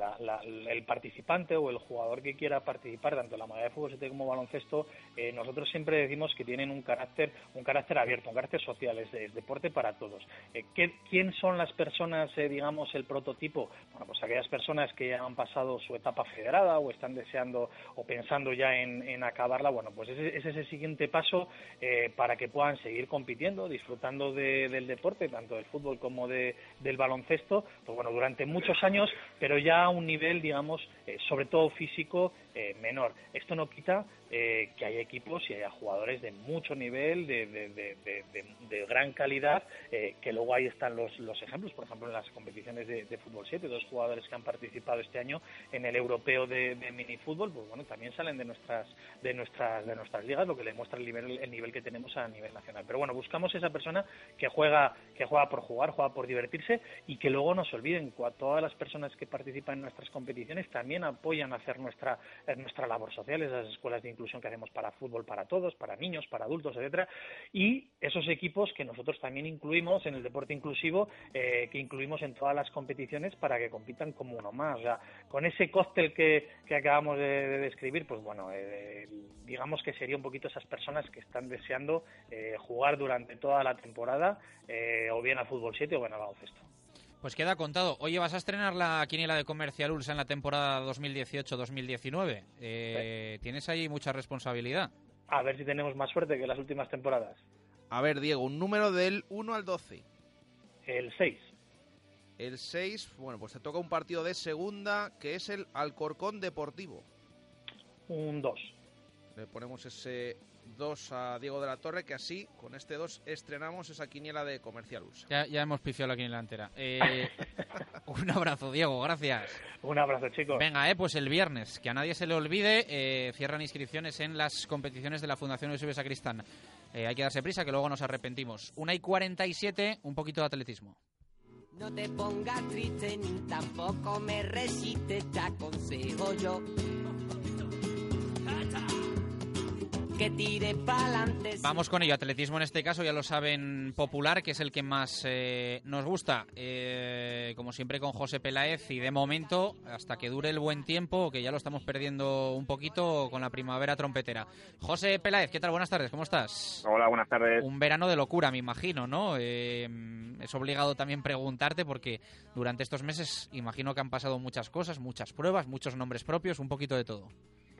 el participante o el jugador que quiera participar, tanto la modalidad de fútbol 7 como baloncesto, eh, nosotros siempre decimos que tienen un carácter, un carácter abierto, un carácter social, es, deporte para todos. Eh, ¿Quién son las personas, digamos, el prototipo? Bueno, pues aquellas personas que ya han pasado su etapa federada o están deseando o pensando ya en, acabarla, bueno, pues ese, ese, es el siguiente paso para que puedan seguir compitiendo, disfrutando de el deporte, tanto del fútbol como de, del baloncesto, pues bueno, durante muchos años, pero ya a un nivel, digamos, eh, sobre todo físico, eh, menor. Esto no quita eh, que haya equipos y haya jugadores de mucho nivel, de, de, gran calidad, eh, que luego ahí están los, los ejemplos, por ejemplo, en las competiciones de, fútbol 7, dos jugadores que han participado este año en el europeo de, minifútbol, pues bueno, también salen de nuestras, de nuestras, de nuestras ligas, lo que le muestra el nivel, el nivel que tenemos a nivel nacional. Pero bueno, buscamos esa persona que juega, que juega por jugar, juega por divertirse y que luego no se olviden, todas las personas que participan en nuestras competiciones también apoyan a hacer nuestra nuestra labor social, esas escuelas de inclusión que hacemos para fútbol para todos, para niños, para adultos, etcétera, y esos equipos que nosotros también incluimos en el deporte inclusivo, eh, que incluimos en todas las competiciones para que compitan como uno más. O sea, con ese cóctel que, acabamos de, describir, pues bueno, eh, digamos que sería un poquito esas personas que están deseando eh, jugar durante toda la temporada, o bien a fútbol 7 o bien a baloncesto. Pues queda contado. Oye, vas a estrenar la quiniela de Comercial Ulsa en la temporada 2018-2019. Eh, Tienes ahí mucha responsabilidad. A ver si tenemos más suerte que las últimas temporadas. A ver, Diego, un número del 1 al 12. El 6. El 6, bueno, pues te toca un partido de segunda que es el Alcorcón Deportivo. Un 2. Le ponemos ese 2 a Diego de la Torre, que así, con este 2, estrenamos esa quiniela de Comercial USA. Ya, ya hemos pifiado la quiniela entera. Eh, un abrazo, Diego, gracias. Un abrazo, chicos. Venga, eh, pues el viernes, que a nadie se le olvide, eh, cierran inscripciones en las competiciones de la Fundación Eusebio Sacristán. Eh, hay que darse prisa, que luego nos arrepentimos. Una y 47, un poquito de atletismo. No te pongas triste ni tampoco me resistes, te aconsejo yo tire Vamos con ello, atletismo en este caso ya lo saben popular, que es el que más eh, nos gusta. Eh, como siempre con José Peláez y de momento, hasta que dure el buen tiempo, que ya lo estamos perdiendo un poquito con la primavera trompetera. José Peláez, ¿qué tal? Buenas tardes, ¿cómo estás? Hola, buenas tardes. Un verano de locura, me imagino, ¿no? Eh, es obligado también preguntarte porque durante estos meses imagino que han pasado muchas cosas, muchas pruebas, muchos nombres propios, un poquito de todo.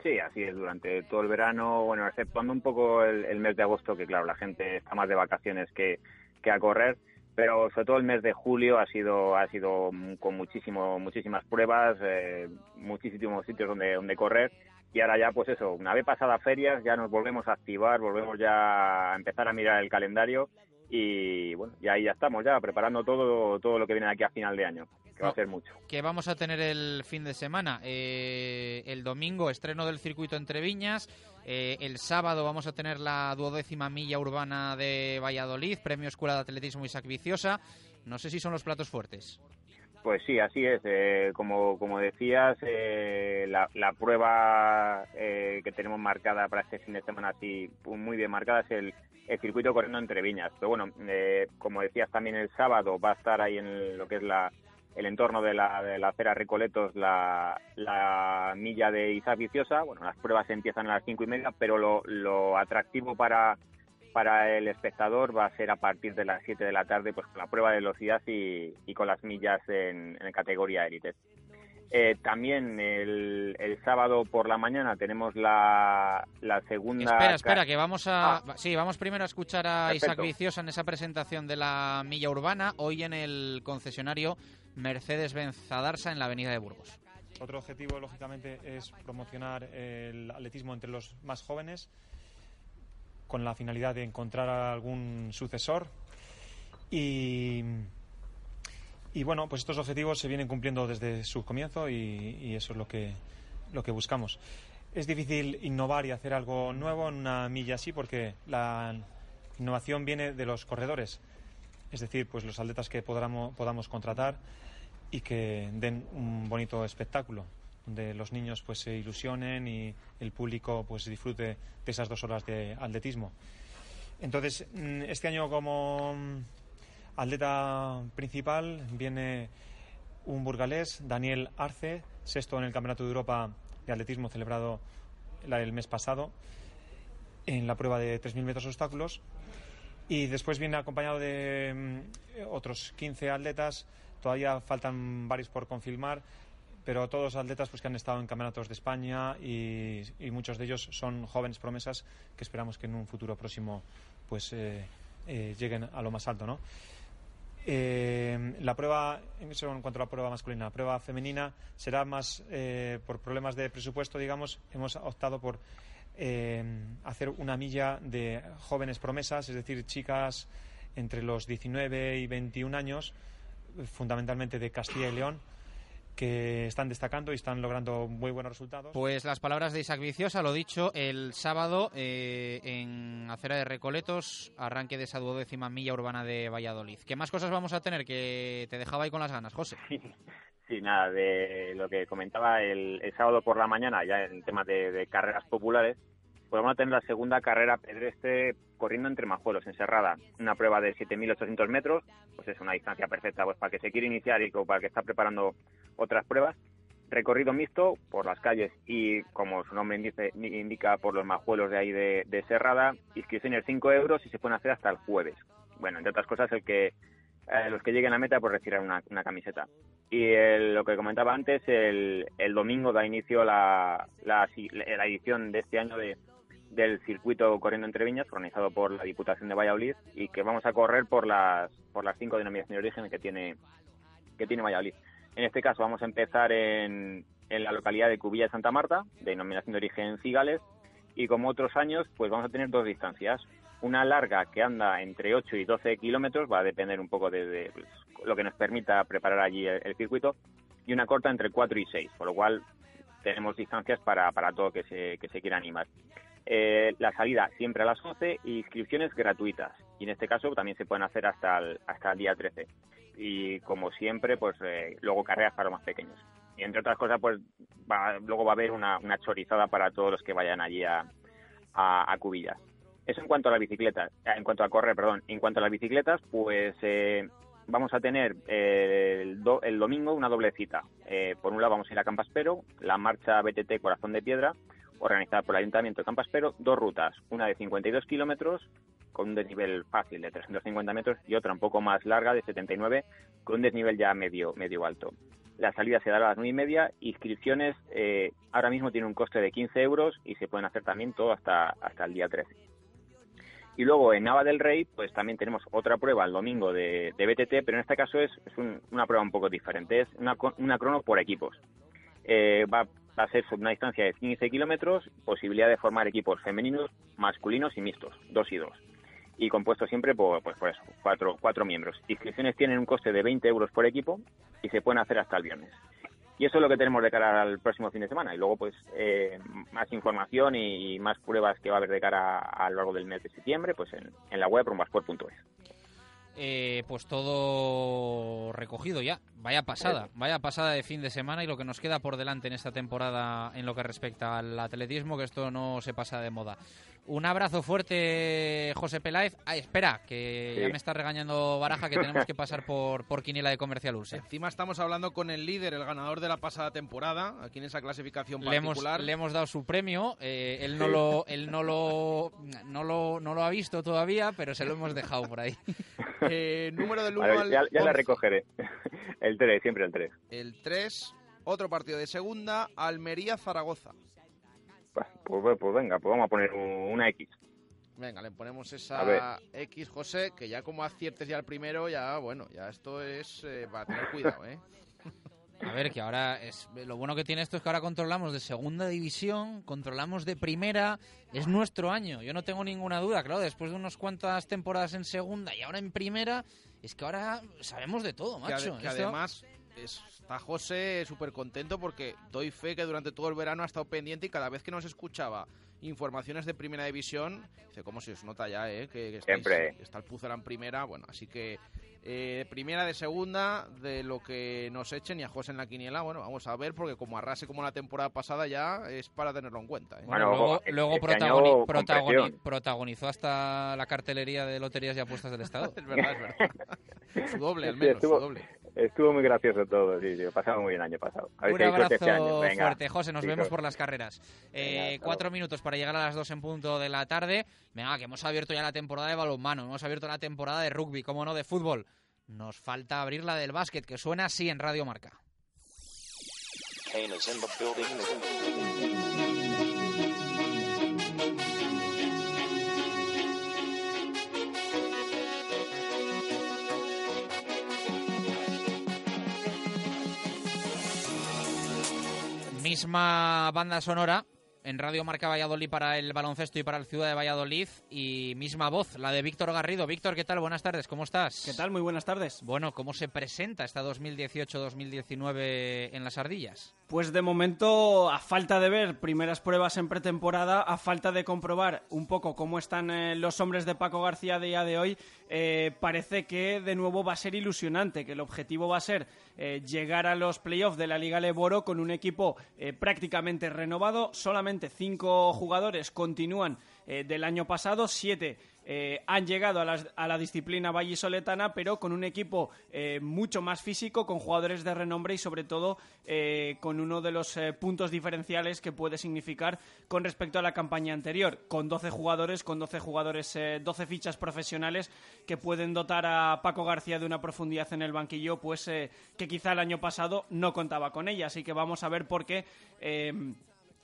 Sí, así es, durante todo el verano, bueno, exceptuando un poco el, mes de agosto, que claro, la gente está más de vacaciones que, a correr, pero sobre todo el mes de julio ha sido ha sido con muchísimo muchísimas pruebas, eh, muchísimos sitios donde, donde correr. Y ahora ya pues eso, una vez pasadas ferias ya nos volvemos a activar, volvemos ya a empezar a mirar el calendario y bueno, y ahí ya estamos ya preparando todo todo lo que viene aquí a final de año va a ser mucho. ¿Qué vamos a tener el fin de semana? Eh, el domingo, estreno del circuito entre Viñas. Eh, el sábado vamos a tener la duodécima milla urbana de Valladolid, Premio Escuela de Atletismo Isaac Viciosa. No sé si son los platos fuertes. Pues sí, así es. Eh, como, como decías, la, la, prueba que tenemos marcada para este fin de semana, así muy bien marcada, es el, el circuito corriendo entre viñas. Pero bueno, como decías también el sábado va a estar ahí en lo que es la, el entorno de la, de la acera Recoletos, la, la milla de Isaac Viciosa. Bueno, las pruebas empiezan a las cinco y media, pero lo, lo atractivo para, para el espectador va a ser a partir de las 7 de la tarde, pues con la prueba de velocidad y, y con las millas en, en categoría élite. Eh, también el, el, sábado por la mañana tenemos la, la segunda. Espera, espera, que vamos a. Ah. Sí, vamos primero a escuchar a Isaac Viciosa en esa presentación de la milla urbana, hoy en el concesionario Mercedes-Benz Zadarsa en la avenida de Burgos. Otro objetivo, lógicamente, es promocionar el atletismo entre los más jóvenes con la finalidad de encontrar algún sucesor y, y bueno, pues estos objetivos se vienen cumpliendo desde su comienzo y, eso es lo que, lo que buscamos. es difícil innovar y hacer algo nuevo en una milla así porque la innovación viene de los corredores, es decir, pues los atletas que podamos, podamos contratar y que den un bonito espectáculo donde los niños pues se ilusionen y el público pues disfrute de esas dos horas de atletismo. Entonces, mm, este año como mm, atleta principal viene un burgalés, Daniel Arce, sexto en el Campeonato de Europa de Atletismo celebrado el mes pasado en la prueba de 3.000 metros obstáculos. Y después viene acompañado de mm, otros 15 atletas. Todavía faltan varios por confirmar, pero todos atletas pues, que han estado en campeonatos de España y, y muchos de ellos son jóvenes promesas que esperamos que en un futuro próximo pues eh, eh, lleguen a lo más alto, ¿no? Eh, la prueba, eso en cuanto a la prueba masculina, la prueba femenina será más por problemas de presupuesto, digamos, hemos optado por hacer una milla de jóvenes promesas, es decir, chicas entre los 19 y 21 años, fundamentalmente de Castilla y León, que están destacando y están logrando muy buenos resultados. Pues las palabras de Isaac Viciosa, lo dicho, el sábado eh, en Acera de Recoletos, arranque de esa duodécima milla urbana de Valladolid. ¿Qué más cosas vamos a tener que te dejaba ahí con las ganas, José? Sí, nada, de lo que comentaba el, sábado por la mañana, ya en temas de, carreras populares, vamos a tener la segunda carrera pedestre corriendo entre Majuelos, en Serrada. Una prueba de 7.800 metros, pues es una distancia perfecta pues para que se quiere iniciar y para que está preparando otras pruebas. Recorrido mixto por las calles y, como su nombre indica, por los majuelos de ahí de, de Serrada, inscripciones 5 euros y se pueden hacer hasta el jueves. Bueno, entre otras cosas, el que eh, los que lleguen a meta pues retirar una, camiseta. Y lo que comentaba antes, el, el domingo da inicio la, la, la, edición de este año de, del circuito Corriendo entre Viñas, organizado por la Diputación de Valladolid, y que vamos a correr por las, por las cinco denominaciones de origen que tiene, que tiene Valladolid. En este caso vamos a empezar en, en la localidad de Cubilla de Santa Marta, denominación de origen Cigales, y como otros años, pues vamos a tener dos distancias. Una larga que anda entre 8 y 12 kilómetros, va a depender un poco de, lo que nos permita preparar allí el, circuito, y una corta entre 4 y 6, por lo cual tenemos distancias para, para todo que se, que se quiera animar. Eh, la salida siempre a las 11 y inscripciones gratuitas. Y en este caso también se pueden hacer hasta el, hasta el día 13 y como siempre, pues eh, luego carreras para los más pequeños. Y entre otras cosas, pues luego va a haber una, chorizada para todos los que vayan allí a, a, Cubillas. Eso en cuanto a las bicicletas, eh, en cuanto a correr, perdón. En cuanto a las bicicletas, pues eh, vamos a tener el, el, domingo una doble cita. por un lado vamos a ir a Campaspero, la marcha BTT Corazón de Piedra, organizada por el Ayuntamiento de Campaspero, dos rutas, una de 52 kilómetros con un desnivel fácil de 350 metros y otra un poco más larga de 79 con un desnivel ya medio, medio alto. La salida se dará a las 9 y media. Inscripciones eh, ahora mismo tiene un coste de 15 euros y se pueden hacer también todo hasta, hasta el día 13. Y luego en Nava del Rey, pues también tenemos otra prueba el domingo de, BTT, pero en este caso es, una prueba un poco diferente. Es una, una crono por equipos. Eh, va, va, a ser sobre una distancia de 15 kilómetros, posibilidad de formar equipos femeninos, masculinos y mixtos, dos y dos y compuesto siempre por, pues, por eso, cuatro, cuatro miembros. Inscripciones tienen un coste de 20 euros por equipo y se pueden hacer hasta el viernes. Y eso es lo que tenemos de cara al próximo fin de semana. Y luego, pues, eh, más información y, más pruebas que va a haber de cara a, lo largo del mes de septiembre, pues en, la web rombasport.es. Eh, pues todo recogido ya. Vaya pasada, vaya pasada de fin de semana y lo que nos queda por delante en esta temporada en lo que respecta al atletismo, que esto no se pasa de moda. Un abrazo fuerte, José Peláez. Ah, espera, que ya me está regañando Baraja que tenemos que pasar por, por Quiniela de Comercial Ursa. Encima estamos hablando con el líder, el ganador de la pasada temporada, aquí en esa clasificación particular. Le hemos, dado su premio. Eh, él no lo, él no lo, no lo, no lo ha visto todavía, pero se lo hemos dejado por ahí. Eh, número del 1 al Ya, ya la recogeré. El 3, siempre el 3. El 3, otro partido de segunda, Almería-Zaragoza. Pues, pues, pues, venga, pues vamos a poner una X. Venga, le ponemos esa X, José, que ya como aciertes ya el primero, ya, bueno, ya esto es eh, para tener cuidado, ¿eh? A ver, que ahora es lo bueno que tiene esto es que ahora controlamos de segunda división, controlamos de primera, es nuestro año. Yo no tengo ninguna duda, claro, después de unas cuantas temporadas en segunda y ahora en primera, es que ahora sabemos de todo, macho. Que, además está José súper contento porque doy fe que durante todo el verano ha estado pendiente y cada vez que nos escuchaba informaciones de primera división, dice, ¿cómo se os nota ya, eh? Que, que estáis- Siempre. está el Pucela en primera, bueno, así que eh, primera de segunda, de lo que nos echen y a José en la quiniela, bueno, vamos a ver, porque como arrase como la temporada pasada ya es para tenerlo en cuenta. ¿eh? Bueno, luego, luego protagoni- protagoni- protagonizó hasta la cartelería de loterías y apuestas del Estado. es verdad, es verdad. Su doble, al Sí, menos, estuvo, su doble. Estuvo muy gracioso todo, sí, sí, pasamos muy bien el año pasado. A ver Un si hay suerte abrazo este año. Venga, fuerte, José. Nos chicos. vemos por las carreras. Eh, Venga, cuatro minutos para llegar a las dos en punto de la tarde. Venga, que hemos abierto ya la temporada de balonmano, hemos abierto la temporada de rugby, como no, de fútbol. Nos falta abrir la del básquet, que suena así en Radio Marca. Misma banda sonora en Radio Marca Valladolid para el baloncesto y para el Ciudad de Valladolid y misma voz, la de Víctor Garrido. Víctor, ¿qué tal? Buenas tardes, ¿cómo estás? ¿Qué tal? Muy buenas tardes. Bueno, ¿cómo se presenta esta 2018-2019 en las Ardillas? Pues de momento, a falta de ver primeras pruebas en pretemporada, a falta de comprobar un poco cómo están eh, los hombres de Paco García a día de hoy, eh, parece que de nuevo va a ser ilusionante, que el objetivo va a ser eh, llegar a los playoffs de la Liga Leboro con un equipo prácticamente renovado. Solamente cinco jugadores continúan del año pasado, siete eh, han llegado a, las- a la disciplina vallisoletana, pero con un equipo eh, mucho más físico, con jugadores de renombre y sobre todo eh, con uno de los eh, puntos diferenciales que puede significar con respecto a la campaña anterior, con 12 jugadores, con 12 jugadores, eh, 12 fichas profesionales que pueden dotar a Paco García de una profundidad en el banquillo, pues eh, que quizá el año pasado no contaba con ella. Así que vamos a ver por qué.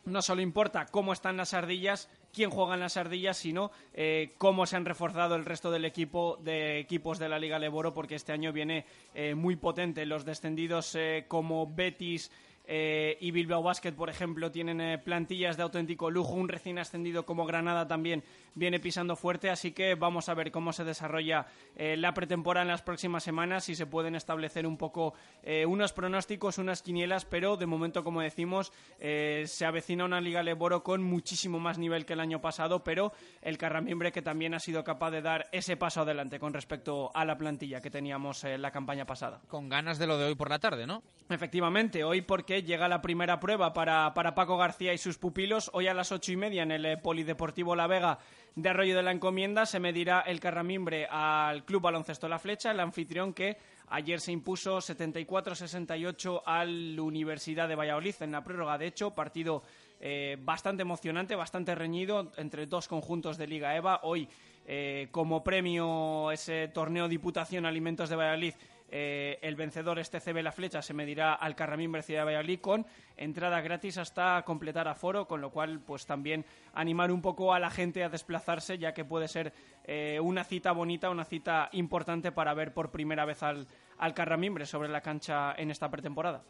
No solo importa cómo están las ardillas, quién juega en las ardillas, sino eh, cómo se han reforzado el resto del equipo de equipos de la Liga Leboro, porque este año viene eh, muy potente. Los descendidos eh, como Betis eh, y Bilbao Basket, por ejemplo, tienen eh, plantillas de auténtico lujo. Un recién ascendido como Granada también viene pisando fuerte, así que vamos a ver cómo se desarrolla eh, la pretemporada en las próximas semanas y se pueden establecer un poco unos pronósticos, unas quinielas, pero de momento, como decimos, se avecina una Liga Leboro con muchísimo más nivel que el año pasado, pero el Carramimbre que también ha sido capaz de dar ese paso adelante con respecto a la plantilla que teníamos en la campaña pasada. Con ganas de lo de hoy por la tarde, ¿no? Efectivamente, hoy porque llega la primera prueba para, para Paco García y sus pupilos. Hoy a las ocho y media en el eh, Polideportivo La Vega de Arroyo de la Encomienda se medirá el Carramimbre al Club Baloncesto La Flecha, el anfitrión que ayer se impuso 74-68 al Universidad de Valladolid en la prórroga. De hecho, partido eh, bastante emocionante, bastante reñido entre dos conjuntos de Liga EVA. Hoy, eh, como premio ese torneo Diputación Alimentos de Valladolid, eh, el vencedor, este CB La Flecha, se medirá al Carramimbre Ciudad de Valladolid con entrada gratis hasta completar aforo, con lo cual, pues también animar un poco a la gente a desplazarse, ya que puede ser eh, una cita bonita, una cita importante para ver por primera vez al, al Carramimbre sobre la cancha en esta pretemporada.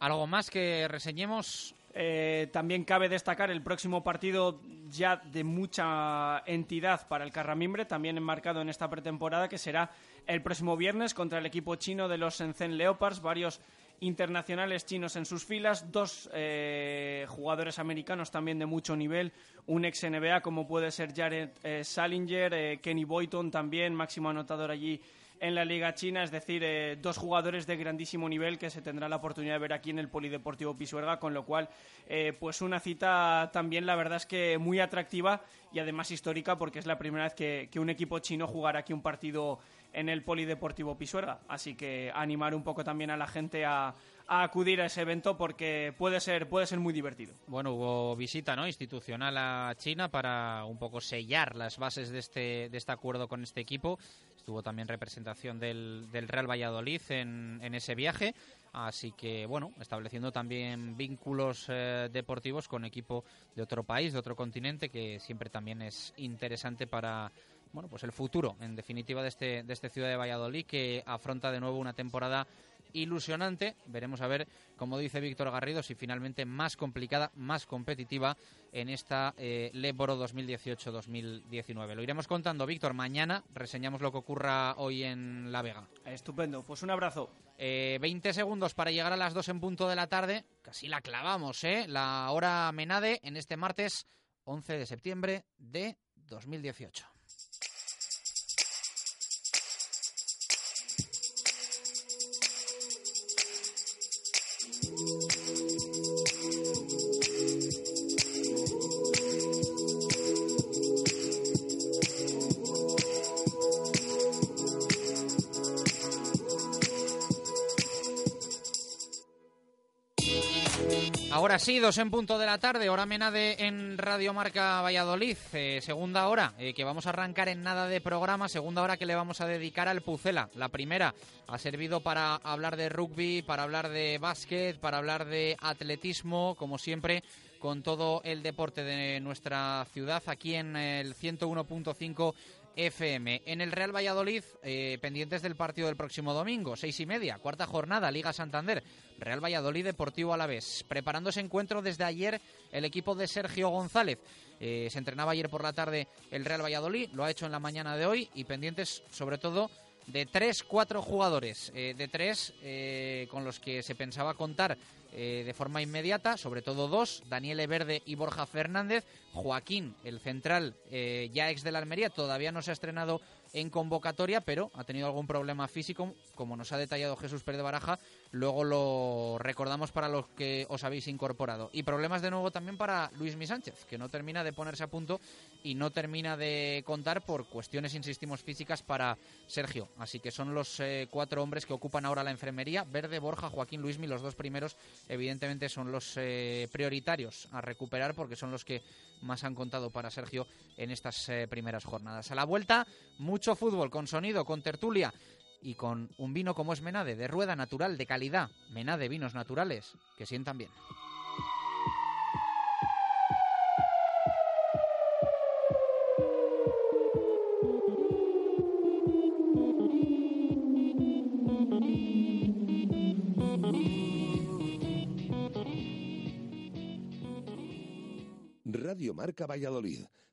¿Algo más que reseñemos? Eh, también cabe destacar el próximo partido ya de mucha entidad para el Carramimbre, también enmarcado en esta pretemporada, que será el próximo viernes contra el equipo chino de los Shenzhen Leopards, varios internacionales chinos en sus filas, dos eh, jugadores americanos también de mucho nivel, un ex NBA como puede ser Jared eh, Salinger, eh, Kenny Boyton también, máximo anotador allí en la Liga China, es decir, eh, dos jugadores de grandísimo nivel que se tendrá la oportunidad de ver aquí en el Polideportivo Pisuerga, con lo cual, eh, pues una cita también, la verdad es que muy atractiva y además histórica, porque es la primera vez que, que un equipo chino jugará aquí un partido en el Polideportivo Pisuerga. Así que animar un poco también a la gente a, a acudir a ese evento porque puede ser, puede ser muy divertido. Bueno, hubo visita ¿no? institucional a China para un poco sellar las bases de este, de este acuerdo con este equipo. Estuvo también representación del, del Real Valladolid en, en ese viaje. Así que, bueno, estableciendo también vínculos eh, deportivos con equipo de otro país, de otro continente, que siempre también es interesante para, bueno, pues el futuro, en definitiva, de este, de este Ciudad de Valladolid, que afronta de nuevo una temporada ilusionante. Veremos a ver, como dice Víctor Garrido, si finalmente más complicada, más competitiva en esta eh, Leboro 2018-2019. Lo iremos contando, Víctor. Mañana reseñamos lo que ocurra hoy en La Vega. Estupendo, pues un abrazo. 20 segundos para llegar a las 2 en punto de la tarde. Casi la clavamos, ¿eh? La hora Menade en este martes 11 de septiembre de 2018. Ahora sí, dos en punto de la tarde, hora Menade en Radio Marca Valladolid, eh, segunda hora eh, que vamos a arrancar en nada de programa, segunda hora que le vamos a dedicar al Pucela. La primera ha servido para hablar de rugby, para hablar de básquet, para hablar de atletismo, como siempre, con todo el deporte de nuestra ciudad aquí en el 101.5 FM. En el Real Valladolid, eh, pendientes del partido del próximo domingo, seis y media, cuarta jornada, Liga Santander. Real Valladolid Deportivo a la vez. Preparando ese encuentro desde ayer el equipo de Sergio González. Eh, se entrenaba ayer por la tarde el Real Valladolid, lo ha hecho en la mañana de hoy y pendientes sobre todo de tres, cuatro jugadores, eh, de tres con los que se pensaba contar de forma inmediata, sobre todo dos, Daniel Verde y Borja Fernández, Joaquín, el central ya ex de la Almería, todavía no se ha estrenado en convocatoria, pero ha tenido algún problema físico, como nos ha detallado Jesús Pérez de Baraja, luego lo recordamos para los que os habéis incorporado. Y problemas de nuevo también para Luis Mi Sánchez, que no termina de ponerse a punto y no termina de contar por cuestiones, insistimos, físicas para Sergio. Así que son los eh, cuatro hombres que ocupan ahora la enfermería. Verde, Borja, Joaquín, Luismi, los dos primeros, evidentemente son los eh, prioritarios a recuperar porque son los que más han contado para Sergio en estas eh, primeras jornadas. A la vuelta, mucho fútbol con sonido, con tertulia y con un vino como es Menade, de rueda natural, de calidad. Menade, vinos naturales que sientan bien. Radio Marca Valladolid,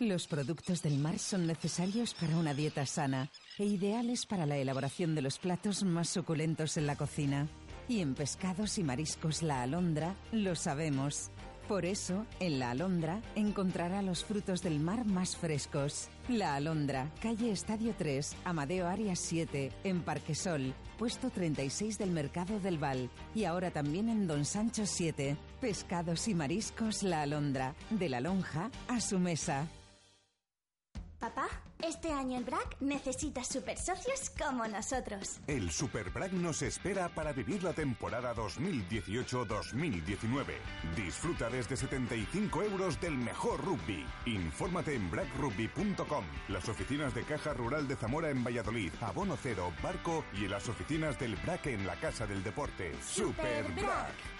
Los productos del mar son necesarios para una dieta sana e ideales para la elaboración de los platos más suculentos en la cocina. Y en pescados y mariscos La Alondra lo sabemos. Por eso, en La Alondra encontrará los frutos del mar más frescos. La Alondra, calle Estadio 3, Amadeo Arias 7, en Parquesol, puesto 36 del Mercado del Val. Y ahora también en Don Sancho 7. Pescados y mariscos La Alondra, de la lonja a su mesa. Papá, este año el BRAC necesita super socios como nosotros. El Super BRAC nos espera para vivir la temporada 2018-2019. Disfruta desde 75 euros del mejor rugby. Infórmate en brackrugby.com, las oficinas de Caja Rural de Zamora en Valladolid, Abono Cero, Barco y en las oficinas del BRAC en la Casa del Deporte. Super BRAC.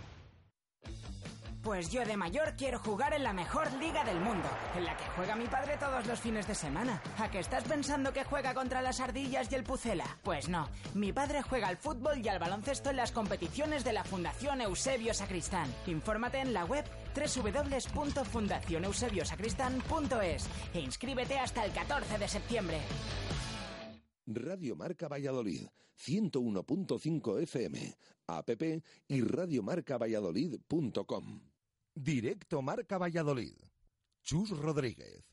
Pues yo de mayor quiero jugar en la mejor liga del mundo, en la que juega mi padre todos los fines de semana. ¿A qué estás pensando que juega contra las ardillas y el pucela? Pues no, mi padre juega al fútbol y al baloncesto en las competiciones de la Fundación Eusebio Sacristán. Infórmate en la web www.fundacioneusebiosacristán.es e inscríbete hasta el 14 de septiembre. Radio Marca Valladolid, 101.5 FM, app y radiomarcavalladolid.com. Directo Marca Valladolid. Chus Rodríguez.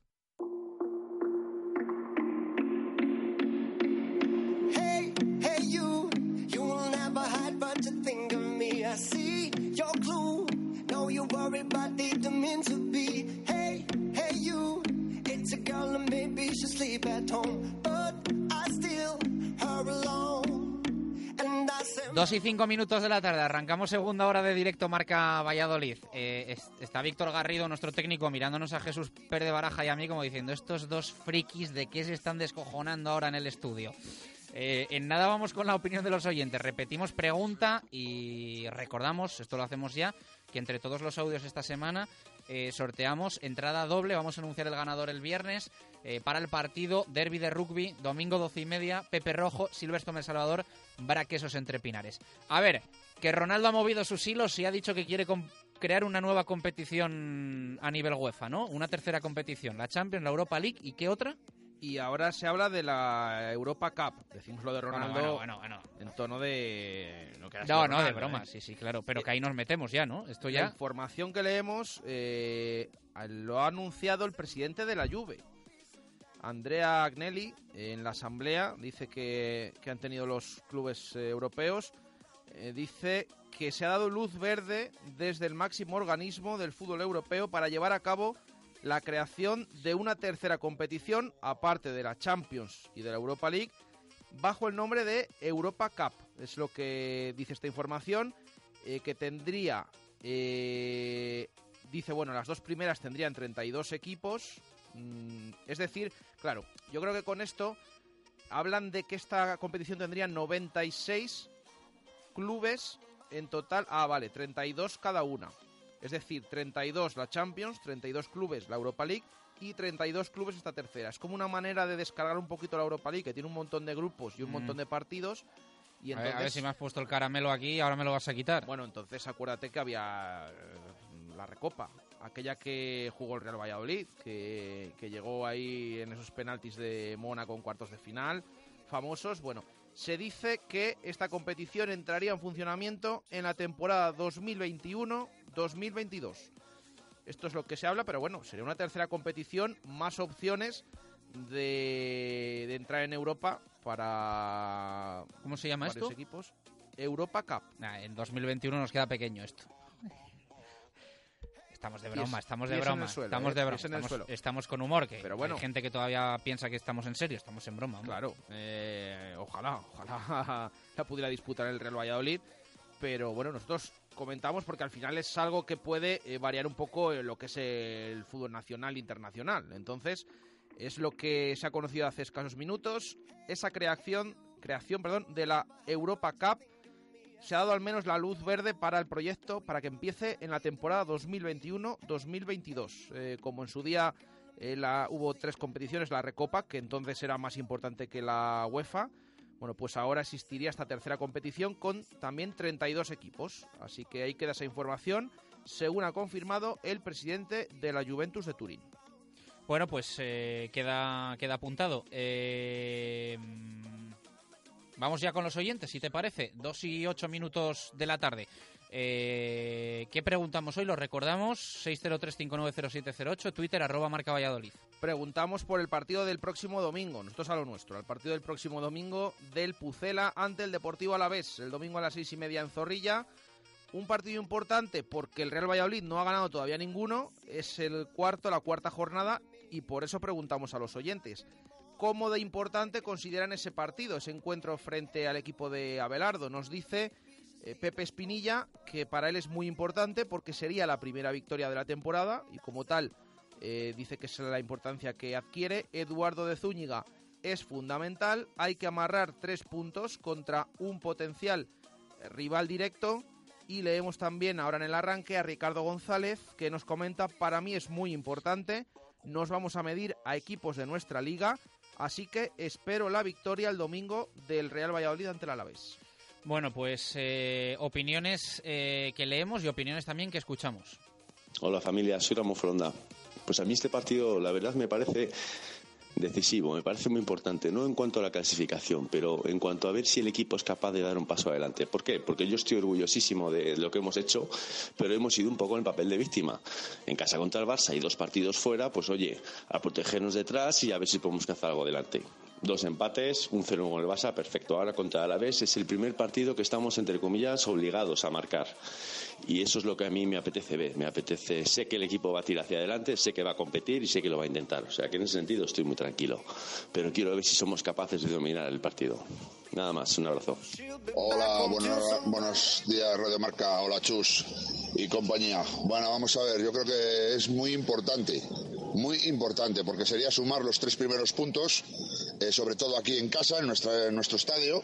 Hey, hey you, you will never hide but you think of me. I see your clue. No, you worry but didn't mean to be. Hey, hey you, it's a girl and maybe she'll sleep at home, but I still her alone. Dos y cinco minutos de la tarde, arrancamos segunda hora de directo Marca Valladolid. Eh, es- está Víctor Garrido, nuestro técnico, mirándonos a Jesús Pérez de Baraja y a mí como diciendo, estos dos frikis de qué se están descojonando ahora en el estudio. Eh, en nada vamos con la opinión de los oyentes. Repetimos pregunta y recordamos, esto lo hacemos ya, que entre todos los audios esta semana eh, sorteamos entrada doble. Vamos a anunciar el ganador el viernes eh, para el partido Derby de Rugby, domingo 12 y media, Pepe Rojo, Silverstone El Salvador, Braquesos entre Pinares. A ver, que Ronaldo ha movido sus hilos y ha dicho que quiere crear una nueva competición a nivel UEFA, ¿no? Una tercera competición, la Champions, la Europa League y qué otra? Y ahora se habla de la Europa Cup. Decimos lo de Bueno, Ronaldo bueno, bueno, en tono de... No, no, de broma, ¿eh? sí, sí, claro. Pero que ahí nos metemos ya, ¿no? Esto La ya... información que leemos eh, lo ha anunciado el presidente de la Juve. Andrea Agnelli, en la asamblea, dice que, que han tenido los clubes eh, europeos. eh, dice que se ha dado luz verde desde el máximo organismo del fútbol europeo para llevar a cabo la creación de una tercera competición, aparte de la Champions y de la Europa League, bajo el nombre de Europa Cup. Es lo que dice esta información, eh, que tendría, dice, bueno, las dos primeras tendrían 32 equipos. Mm, es decir, claro, yo creo que con esto hablan de que esta competición tendría 96 clubes en total. Ah, vale, 32 cada una. Es decir, 32 la Champions, 32 clubes la Europa League y 32 clubes esta tercera. Es como una manera de descargar un poquito la Europa League, que tiene un montón de grupos y un Mm. montón de partidos. Y A ver, entonces, a ver si me has puesto el caramelo aquí y ahora me lo vas a quitar. Bueno, entonces acuérdate que había eh, la Recopa, aquella que jugó el Real Valladolid, que, que llegó ahí en esos penaltis de Mónaco en cuartos de final, famosos. Bueno, se dice que esta competición entraría en funcionamiento en la temporada 2021-2022. Esto es lo que se habla, pero bueno, sería una tercera competición, más opciones de, de entrar en Europa para... ¿Cómo se llama esto? equipos. Europa Cup. Nah, en 2021 nos queda pequeño esto. Estamos de broma, estamos de broma. suelo, estamos eh, de broma. Estamos, con humor, que Pero bueno. hay gente que todavía piensa que estamos en serio, estamos en broma. hombre. Claro, eh, ojalá, ojalá la pudiera disputar el Real Valladolid. Pero bueno, nosotros comentamos porque al final es algo que puede eh, variar un poco lo que es el fútbol nacional e internacional. Entonces, es lo que se ha conocido hace escasos minutos. Esa creación, creación perdón, de la Europa Cup se ha dado al menos la luz verde para el proyecto para que empiece en la temporada 2021-2022. Eh, como en su día eh, la, hubo tres competiciones, la Recopa, que entonces era más importante que la UEFA. Bueno, pues ahora existiría esta tercera competición con también 32 equipos. Así que ahí queda esa información, según ha confirmado el presidente de la Juventus de Turín. Bueno, pues eh, queda, queda apuntado. Vamos ya con los oyentes, si te parece. Dos y ocho minutos de la tarde. Eh, ¿Qué preguntamos hoy? Lo recordamos. 603-590708, Twitter, arroba marca Valladolid. Preguntamos por el partido del próximo domingo. Nosotros a lo nuestro. El partido del próximo domingo del Pucela ante el Deportivo Alavés. El domingo a las seis y media en Zorrilla. Un partido importante porque el Real Valladolid no ha ganado todavía ninguno. Es el cuarto, la cuarta jornada. Y por eso preguntamos a los oyentes. ¿Cómo de importante consideran ese partido, ese encuentro frente al equipo de Abelardo? Nos dice eh, Pepe Espinilla que para él es muy importante porque sería la primera victoria de la temporada y como tal eh, dice que es la importancia que adquiere. Eduardo de Zúñiga es fundamental, hay que amarrar tres puntos contra un potencial eh, rival directo y leemos también ahora en el arranque a Ricardo González que nos comenta, para mí es muy importante, nos vamos a medir a equipos de nuestra liga, así que espero la victoria el domingo del Real Valladolid ante el Alavés. Bueno, pues eh, opiniones eh, que leemos y opiniones también que escuchamos. Hola familia, soy Ramón Fronda. Pues a mí este partido, la verdad, me parece decisivo, me parece muy importante, no en cuanto a la clasificación, pero en cuanto a ver si el equipo es capaz de dar un paso adelante. ¿Por qué? Porque yo estoy orgullosísimo de lo que hemos hecho, pero hemos ido un poco en el papel de víctima. En casa contra el Barça y dos partidos fuera, pues oye, a protegernos detrás y a ver si podemos cazar algo adelante. Dos empates, un 0 con el Barça, perfecto. Ahora contra Alavés es el primer partido que estamos, entre comillas, obligados a marcar. Y eso es lo que a mí me apetece ver. Me apetece, sé que el equipo va a tirar hacia adelante, sé que va a competir y sé que lo va a intentar. O sea que en ese sentido estoy muy tranquilo. Pero quiero ver si somos capaces de dominar el partido. Nada más, un abrazo. Hola, buenos, buenos días Radio Marca, hola Chus y compañía. Bueno, vamos a ver, yo creo que es muy importante, muy importante, porque sería sumar los tres primeros puntos, eh, sobre todo aquí en casa, en, nuestra, nuestro estadio,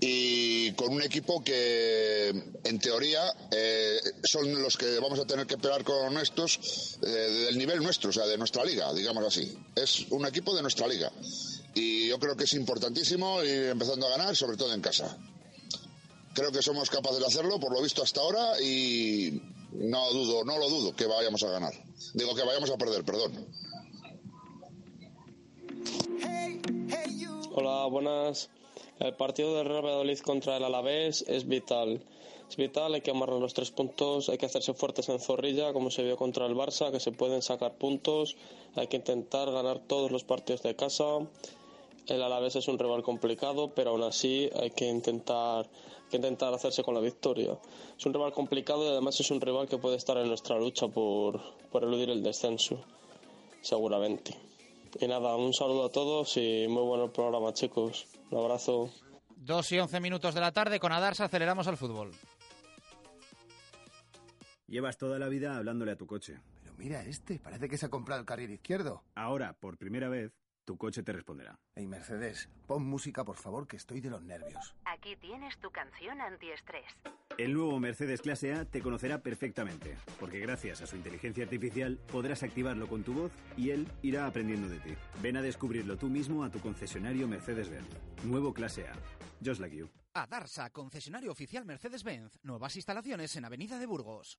y con un equipo que en teoría eh, son los que vamos a tener que pelear con estos eh, del nivel nuestro, o sea, de nuestra liga, digamos así. Es un equipo de nuestra liga. Y yo creo que es importantísimo ir empezando a ganar, sobre todo en casa. Creo que somos capaces de hacerlo, por lo visto hasta ahora, y no dudo, no lo dudo que vayamos a ganar. Digo que vayamos a perder, perdón. Hola, buenas. El partido del Real Valladolid contra el Alavés es vital. Es vital, hay que amarrar los tres puntos, hay que hacerse fuertes en Zorrilla, como se vio contra el Barça, que se pueden sacar puntos, hay que intentar ganar todos los partidos de casa. El Alavés es un rival complicado, pero aún así hay que intentar, que intentar hacerse con la victoria. Es un rival complicado y además es un rival que puede estar en nuestra lucha por, por eludir el descenso, seguramente. Y nada, un saludo a todos y muy bueno el programa, chicos. Un abrazo. 2 y 11 minutos de la tarde, con Adarsa aceleramos al fútbol. Llevas toda la vida hablándole a tu coche. Pero mira este, parece que se ha comprado el carril izquierdo. Ahora, por primera vez, tu coche te responderá. Hey Mercedes, pon música por favor, que estoy de los nervios. Aquí tienes tu canción antiestrés. El nuevo Mercedes Clase A te conocerá perfectamente, porque gracias a su inteligencia artificial podrás activarlo con tu voz y él irá aprendiendo de ti. Ven a descubrirlo tú mismo a tu concesionario Mercedes-Benz. Nuevo Clase A. Just like you. Adarsa, concesionario oficial Mercedes-Benz. Nuevas instalaciones en Avenida de Burgos.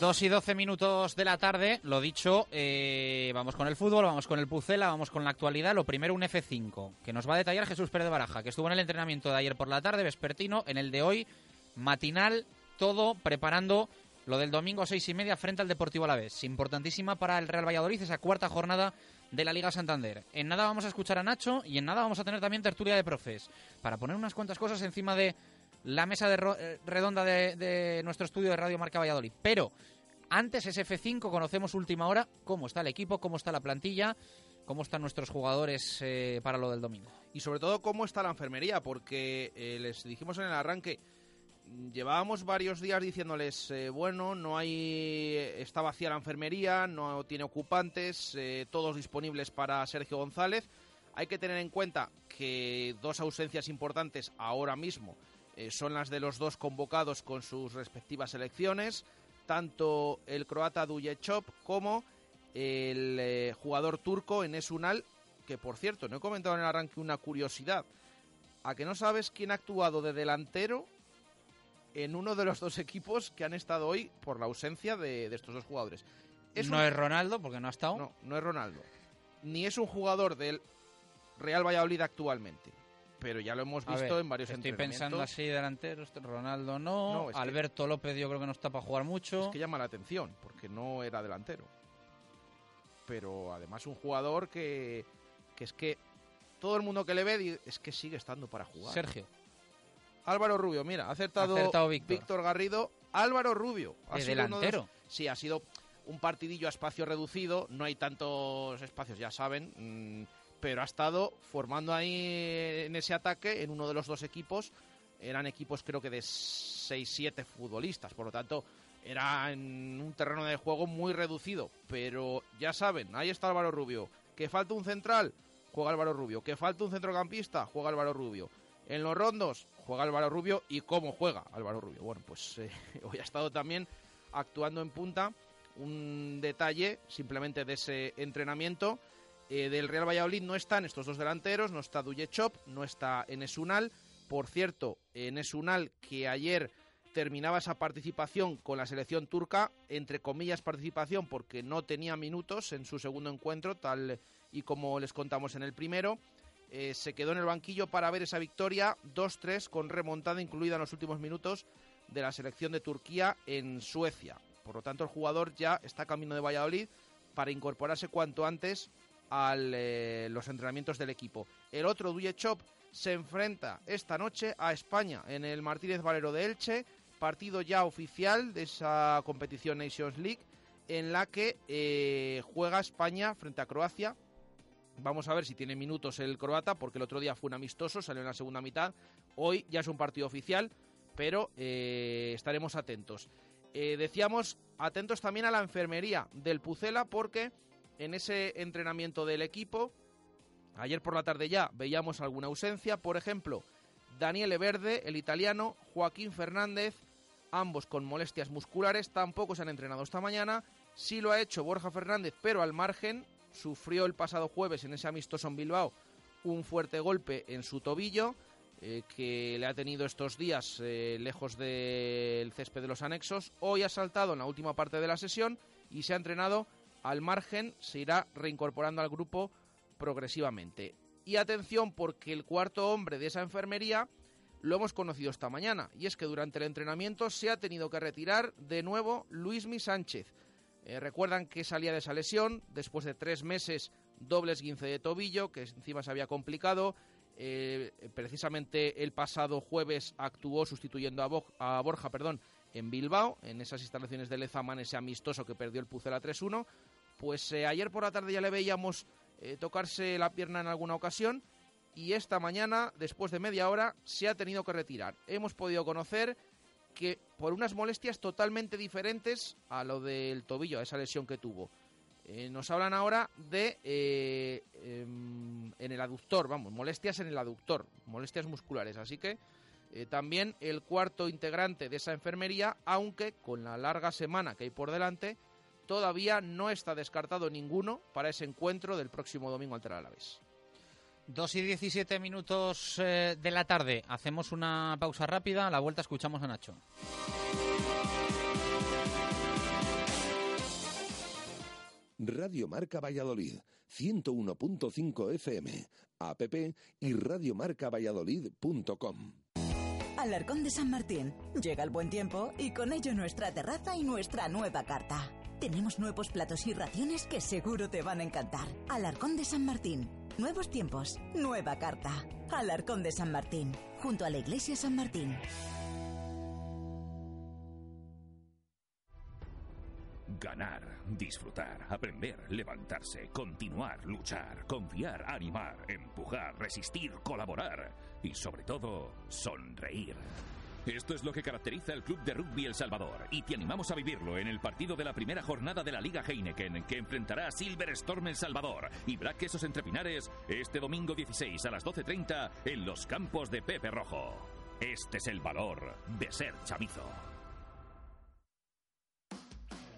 Dos y doce minutos de la tarde, lo dicho, eh, vamos con el fútbol, vamos con el Pucela, vamos con la actualidad. Lo primero, un F5, que nos va a detallar Jesús Pérez de Baraja, que estuvo en el entrenamiento de ayer por la tarde, vespertino, en el de hoy, matinal, todo preparando lo del domingo a seis y media frente al Deportivo Alavés. Importantísima para el Real Valladolid, esa cuarta jornada de la Liga Santander. En nada vamos a escuchar a Nacho y en nada vamos a tener también tertulia de profes, para poner unas cuantas cosas encima de la mesa de eh, redonda de, de nuestro estudio de Radio Marca Valladolid. Pero antes ese F5 conocemos última hora cómo está el equipo, cómo está la plantilla, cómo están nuestros jugadores eh, para lo del domingo. Y sobre todo cómo está la enfermería, porque eh, les dijimos en el arranque, llevábamos varios días diciéndoles, bueno, no hay, está vacía la enfermería, no tiene ocupantes, todos disponibles para Sergio González. Hay que tener en cuenta que dos ausencias importantes ahora mismo eh, son las de los dos convocados con sus respectivas selecciones, tanto el croata Dujechop como el eh, jugador turco Enes Unal, que por cierto, no he comentado en el arranque una curiosidad. ¿A que no sabes quién ha actuado de delantero en uno de los dos equipos que han estado hoy por la ausencia de, de estos dos jugadores? no un- es Ronaldo, porque no ha estado. No, no es Ronaldo. Ni es un jugador del Real Valladolid actualmente. Pero ya lo hemos visto ver, en varios Estoy entrenamientos. pensando así delanteros, Ronaldo no, No, es que- Alberto López yo creo que no está para jugar mucho. Es que llama la atención, porque no era delantero. Pero además un jugador que, que es que todo el mundo que le ve es que sigue estando para jugar. Sergio. Álvaro Rubio, mira, ha acertado, Ha acertado Víctor. Garrido. Álvaro Rubio. De sido uno de los- delantero. sí, ha sido un partidillo a espacio reducido. No hay tantos espacios, ya saben. mm, pero ha estado formando ahí en ese ataque en uno de los dos equipos. Eran equipos creo que de 6-7 futbolistas, por lo tanto era en un terreno de juego muy reducido. Pero ya saben, ahí está Álvaro Rubio. Que falta un central, juega Álvaro Rubio. Que falta un centrocampista, juega Álvaro Rubio. En los rondos, juega Álvaro Rubio. ¿Y cómo juega Álvaro Rubio? Bueno, pues eh, hoy ha estado también actuando en punta. Un detalle simplemente de ese entrenamiento eh, del Real Valladolid no están estos dos delanteros, no está Chop, no está Enesunal. Por cierto, Enesunal que ayer terminaba esa participación con la selección turca, entre comillas participación porque no tenía minutos en su segundo encuentro, tal y como les contamos en el primero. Eh, se quedó en el banquillo para ver esa victoria 2-3 con remontada incluida en los últimos minutos de la selección de Turquía en Suecia. Por lo tanto, el jugador ya está camino de Valladolid para incorporarse cuanto antes a eh, los entrenamientos del equipo. El otro, Chop, se enfrenta esta noche a España en el Martínez Valero de Elche, partido ya oficial de esa competición Nations League, en la que eh, juega España frente a Croacia. Vamos a ver si tiene minutos el croata, porque el otro día fue un amistoso, salió en la segunda mitad. Hoy ya es un partido oficial, pero eh, estaremos atentos. decíamos, atentos también a la enfermería del Pucela, porque en ese entrenamiento del equipo. Ayer por la tarde ya veíamos alguna ausencia, por ejemplo, Daniele Verde, el italiano, Joaquín Fernández, ambos con molestias musculares, tampoco se han entrenado esta mañana. Sí lo ha hecho Borja Fernández, pero al margen, sufrió el pasado jueves en ese amistoso en Bilbao un fuerte golpe en su tobillo. Eh, que le ha tenido estos días eh, lejos del césped de los anexos. Hoy ha saltado en la última parte de la sesión y se ha entrenado al margen se irá reincorporando al grupo progresivamente. Y atención porque el cuarto hombre de esa enfermería lo hemos conocido esta mañana y es que durante el entrenamiento se ha tenido que retirar de nuevo Luismi Sánchez. Eh, recuerdan que salía de esa lesión después de tres meses doble esguince de tobillo que encima se había complicado. Eh, precisamente el pasado jueves actuó sustituyendo a, a Borja perdón, en Bilbao, en esas instalaciones de Lezaman, ese amistoso que perdió el Pucela 3-1 pues eh, ayer por la tarde ya le veíamos eh, tocarse la pierna en alguna ocasión y esta mañana, después de media hora, se ha tenido que retirar. Hemos podido conocer que por unas molestias totalmente diferentes a lo del tobillo, a esa lesión que tuvo. Eh, nos hablan ahora de em, en el aductor, vamos, molestias en el aductor, molestias musculares. Así que también el cuarto integrante de esa enfermería, aunque con la larga semana que hay por delante, todavía no está descartado ninguno para ese encuentro del próximo domingo ante el Alavés. 2 y 17 minutos eh, de la tarde. Hacemos una pausa rápida. A la vuelta escuchamos a Nacho. Radio Marca Valladolid, 101.5 FM, app y radiomarcavalladolid.com. Alarcón de San Martín. Llega el buen tiempo y con ello nuestra terraza y nuestra nueva carta. Tenemos nuevos platos y raciones que seguro te van a encantar. Alarcón de San Martín. Nuevos tiempos, nueva carta. Alarcón de San Martín, junto a la Iglesia San Martín. Ganar, disfrutar, aprender, levantarse, continuar, luchar, confiar, animar, empujar, resistir, colaborar y sobre todo, sonreír. Esto es lo que caracteriza el Club de Rugby El Salvador y te animamos a vivirlo en el partido de la primera jornada de la Liga Heineken que enfrentará a Silver Storm El Salvador y Black Quesos Entre Pinares este domingo 16 a las 12.30 en los campos de Pepe Rojo. Este es el valor de ser chamizo.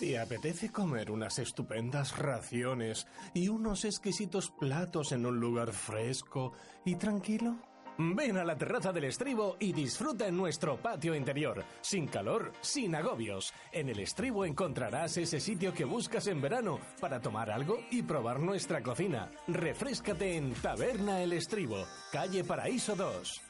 ¿Te apetece comer unas estupendas raciones y unos exquisitos platos en un lugar fresco y tranquilo? Ven a la terraza del estribo y disfruta en nuestro patio interior, sin calor, sin agobios. En el estribo encontrarás ese sitio que buscas en verano para tomar algo y probar nuestra cocina. Refrescate en Taberna El Estribo, calle Paraíso 2.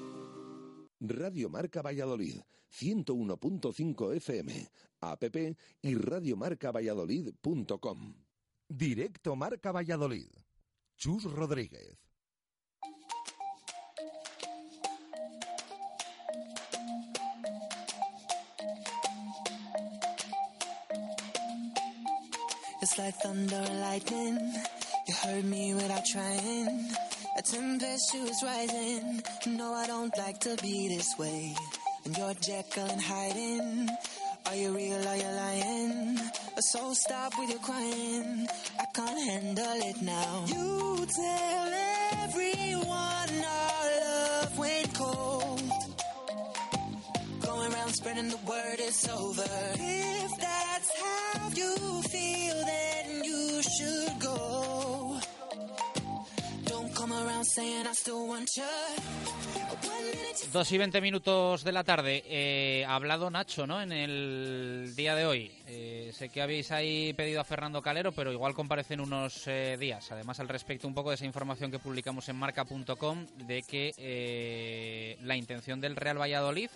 Radio Marca Valladolid, 101.5 FM, app y radiomarcavalladolid.com. Directo Marca Valladolid. Chus Rodríguez. It's like thunder lightning. You heard me without trying. A tempestuous rising. No, I don't like to be this way. And you're Jekyll and hiding. Are you real? Are you lying? So stop with your crying. I can't handle it now. You tell everyone our love went cold. Going around spreading the word it's over. If that's how you feel, then you should go. Dos y veinte minutos de la tarde. Eh, ha hablado Nacho, ¿no? En el día de hoy. Eh, sé que habéis ahí pedido a Fernando Calero, pero igual comparecen unos eh, días. Además, al respecto un poco de esa información que publicamos en marca.com de que eh, la intención del Real Valladolid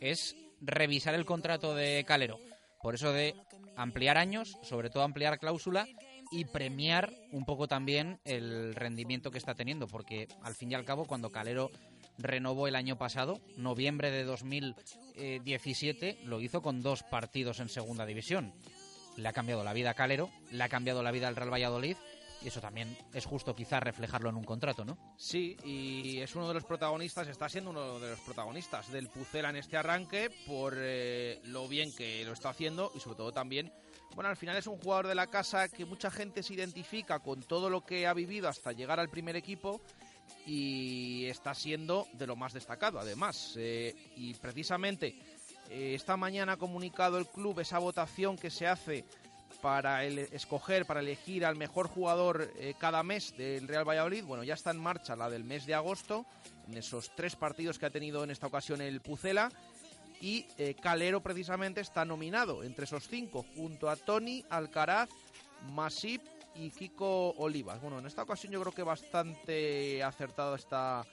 es revisar el contrato de Calero. Por eso de ampliar años, sobre todo ampliar cláusula y premiar un poco también el rendimiento que está teniendo, porque al fin y al cabo cuando Calero renovó el año pasado, noviembre de 2017, lo hizo con dos partidos en segunda división. Le ha cambiado la vida a Calero, le ha cambiado la vida al Real Valladolid y eso también es justo quizás reflejarlo en un contrato, ¿no? Sí, y es uno de los protagonistas, está siendo uno de los protagonistas del Pucela en este arranque por eh, lo bien que lo está haciendo y sobre todo también, bueno, al final es un jugador de la casa que mucha gente se identifica con todo lo que ha vivido hasta llegar al primer equipo y está siendo de lo más destacado además. Eh, y precisamente eh, esta mañana ha comunicado el club esa votación que se hace para el- escoger, para elegir al mejor jugador eh, cada mes del Real Valladolid. Bueno, ya está en marcha la del mes de agosto, en esos tres partidos que ha tenido en esta ocasión el Pucela. Y eh, Calero precisamente está nominado entre esos cinco, junto a Tony, Alcaraz, Masip y Kiko Olivas. Bueno, en esta ocasión yo creo que bastante acertada esta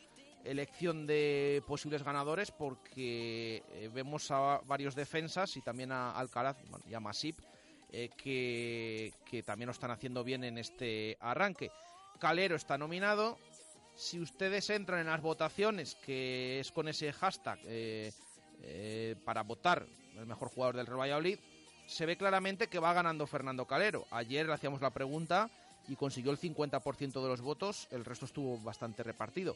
elección de posibles ganadores porque eh, vemos a varios defensas y también a Alcaraz bueno, y a Masip eh, que, también lo están haciendo bien en este arranque. Calero está nominado. Si ustedes entran en las votaciones, que es con ese hashtag eh, para votar el mejor jugador del Real Valladolid, se ve claramente que va ganando Fernando Calero. Ayer le hacíamos la pregunta y consiguió el 50% de los votos, el resto estuvo bastante repartido.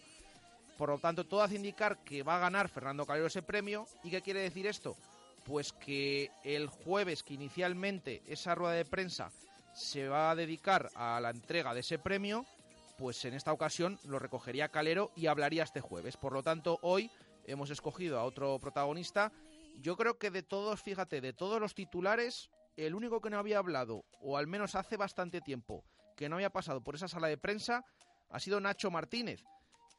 Por lo tanto, todo hace indicar que va a ganar Fernando Calero ese premio. ¿Y qué quiere decir esto? Pues que el jueves, que inicialmente esa rueda de prensa se va a dedicar a la entrega de ese premio, pues en esta ocasión lo recogería Calero y hablaría este jueves. Por lo tanto, hoy hemos escogido a otro protagonista. Yo creo que de todos, fíjate, de todos los titulares, el único que no había hablado, o al menos hace bastante tiempo, que no había pasado por esa sala de prensa, ha sido Nacho Martínez,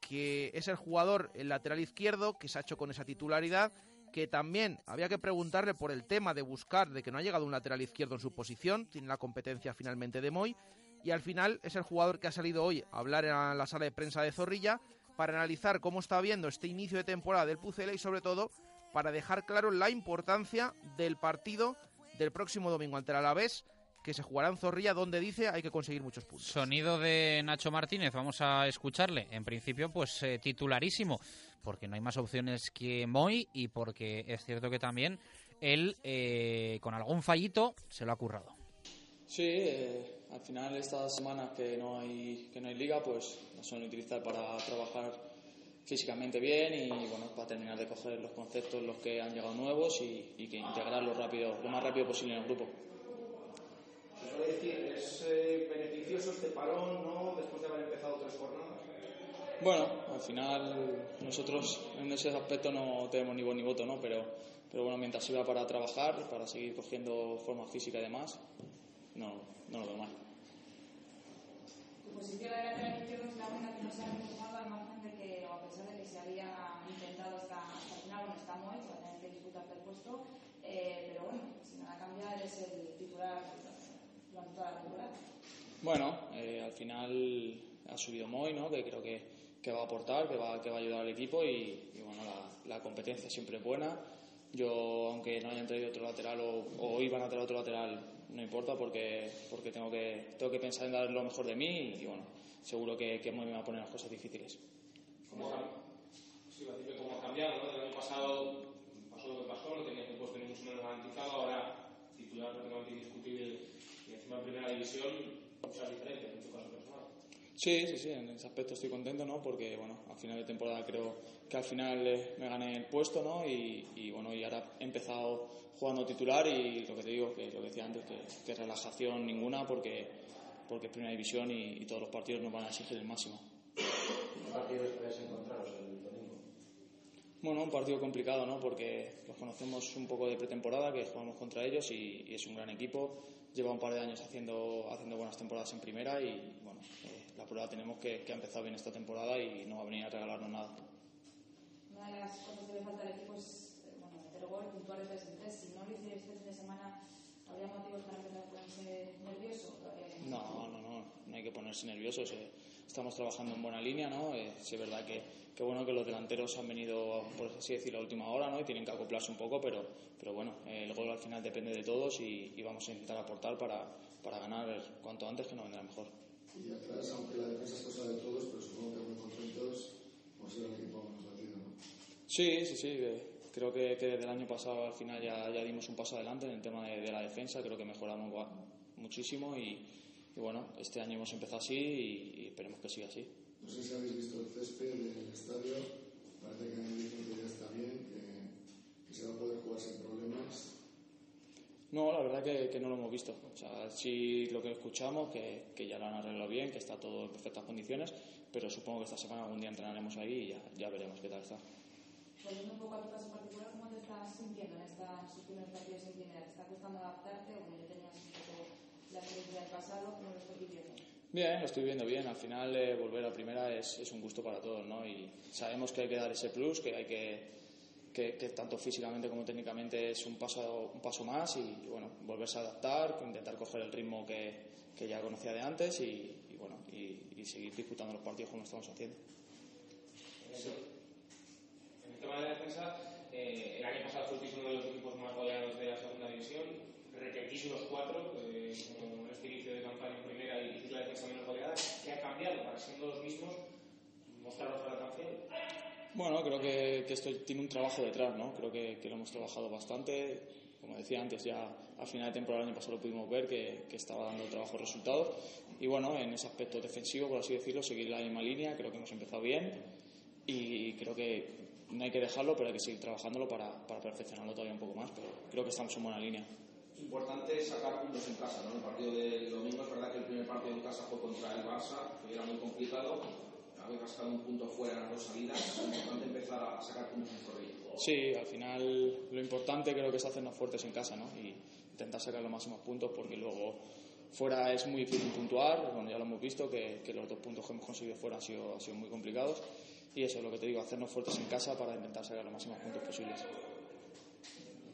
que es el jugador, el lateral izquierdo, que se ha hecho con esa titularidad, que también había que preguntarle por el tema de buscar, de que no ha llegado un lateral izquierdo en su posición, tiene la competencia finalmente de Moy, y al final es el jugador que ha salido hoy a hablar en la sala de prensa de Zorrilla para analizar cómo está viendo este inicio de temporada del Pucela y sobre todo para dejar claro la importancia del partido del próximo domingo ante el Alavés que se jugará en Zorrilla donde dice hay que conseguir muchos puntos. Sonido de Nacho Martínez, vamos a escucharle. En principio, pues eh, titularísimo, porque no hay más opciones que Moy y porque es cierto que también él, eh, con algún fallito, se lo ha currado. Sí, eh, al final estas semanas que no hay que no hay liga, pues las suelen utilizar para trabajar físicamente bien y bueno, para terminar de coger los conceptos los que han llegado nuevos y, y que integrarlos rápido, lo más rápido posible en el grupo. Suele decir, ¿es eh, beneficioso este parón ¿no? después de haber empezado tres jornadas? Bueno, al final nosotros en ese aspecto no tenemos ni voz ni voto, ¿no? Pero, pero bueno, mientras sirva para trabajar, para seguir cogiendo forma física y demás, no, no lo veo mal. Tu posición de lateral izquierdo es la única que no se ha reforzado al margen de que, a pesar de que se había intentado hasta, hasta el final, bueno, está se va a tener que disputarte el puesto, eh, pero bueno, si nada cambia, eres el titular durante toda la temporada. Bueno, eh, al final ha subido Moy, ¿no? Que creo que, que va a aportar, que va, que va a ayudar al equipo y, y bueno, la, la competencia siempre es buena. Yo, aunque no hayan traído otro lateral o, o iban a traer otro lateral, no importa porque, porque tengo, que, tengo que pensar en dar lo mejor de mí y, bueno, seguro que, que me va a poner las cosas difíciles. ¿Cómo sí, cómo ha cambiado? ¿no? El año pasado pasó lo que pasó, lo tenía un puesto mucho menos garantizado, ahora titular prácticamente indiscutible y encima en primera división, muchas diferencias en tu. Sí, sí, sí, en ese aspecto estoy contento, ¿no? Porque, bueno, al final de temporada creo que al final eh, me gané el puesto, ¿no? Y, y, bueno, y ahora he empezado jugando titular y lo que te digo, que lo que decía antes, que, que relajación ninguna porque, porque es primera división y, y, todos los partidos nos van a exigir el máximo. ¿Qué partidos podéis encontraros el domingo? Bueno, un partido complicado, ¿no? Porque los conocemos un poco de pretemporada, que jugamos contra ellos y, y es un gran equipo. Lleva un par de años haciendo, haciendo buenas temporadas en primera y, bueno, eh, la prueba tenemos que, que ha empezado bien esta temporada y no va a venir a regalarnos nada. Una de las cosas que le falta al equipo es eh, bueno, meter gol, puntuar de 3 en 3. Si no lo hicierais este fin de semana, ¿habría motivos para empezar a ponerse nervioso? Eh, No, no, no, no hay que ponerse nerviosos. Eh, estamos trabajando en buena línea, ¿no? Eh, sí es verdad que, que bueno que los delanteros han venido, por así decirlo, a última hora, ¿no? Y tienen que acoplarse un poco, pero, pero bueno, eh, el gol al final depende de todos y, y vamos a intentar aportar para, para ganar cuanto antes que no vendrá mejor. Y atrás, aunque la defensa es cosa de todos, pero supongo que muy contentos por ser el equipo más batido, ¿no? Sí, sí, sí. eh, Creo que, que desde el año pasado al final ya, ya dimos un paso adelante en el tema de, de la defensa. Creo que mejoramos muchísimo y, y bueno, este año hemos empezado así y, y esperemos que siga así. No sé si habéis visto el césped del estadio, parece que me dicen que ya está bien, que, que se va a poder jugar sin problemas. No, la verdad que, que no lo hemos visto. O sea, sí lo que escuchamos, que, que ya lo han arreglado bien, que está todo en perfectas condiciones, pero supongo que esta semana algún día entrenaremos ahí y ya, ya veremos qué tal está. Volviendo un poco a tu caso particular, ¿cómo te estás sintiendo en estos primeros partidos en primera? ¿Te está costando adaptarte? O bueno, ya tenías un poco la experiencia del pasado, ¿cómo lo estás viviendo? Bien, lo estoy viendo bien. Al final, eh, volver a primera es, es un gusto para todos, ¿no? Y sabemos que hay que dar ese plus, que hay que, que, que tanto físicamente como técnicamente es un paso, un paso más y, bueno, volverse a adaptar, intentar coger el ritmo que, que ya conocía de antes y, y bueno, y, y seguir disputando los partidos como estamos haciendo. En el tema de la defensa, eh, el año pasado fuisteis uno de los equipos más goleados de la segunda división. Repetís los cuatro, eh, en este inicio de campaña en primera y la defensa menos goleada. ¿Qué ha cambiado para siendo los mismos mostrar otra canción? Bueno, creo que, que esto tiene un trabajo detrás, ¿no? Creo que, que lo hemos trabajado bastante. Como decía antes, ya a final de temporada del año pasado lo pudimos ver que, que estaba dando trabajo resultados. Y bueno, en ese aspecto defensivo, por así decirlo, seguir la misma línea. Creo que hemos empezado bien y creo que no hay que dejarlo, pero hay que seguir trabajándolo para, para perfeccionarlo todavía un poco más. Pero creo que estamos en buena línea. Es importante sacar puntos en casa, ¿no? El partido del domingo es verdad que el primer partido en casa fue contra el Barça, que era muy complicado. Habéis rascado un punto fuera en las dos salidas. Es importante empezar a sacar puntos en Zorrilla. Sí, al final lo importante creo que es hacernos fuertes en casa, ¿no? Y intentar sacar los máximos puntos porque luego fuera es muy difícil puntuar. Bueno, ya lo hemos visto que, que los dos puntos que hemos conseguido fuera han sido, han sido muy complicados. Y eso es lo que te digo, hacernos fuertes en casa para intentar sacar los máximos puntos posibles.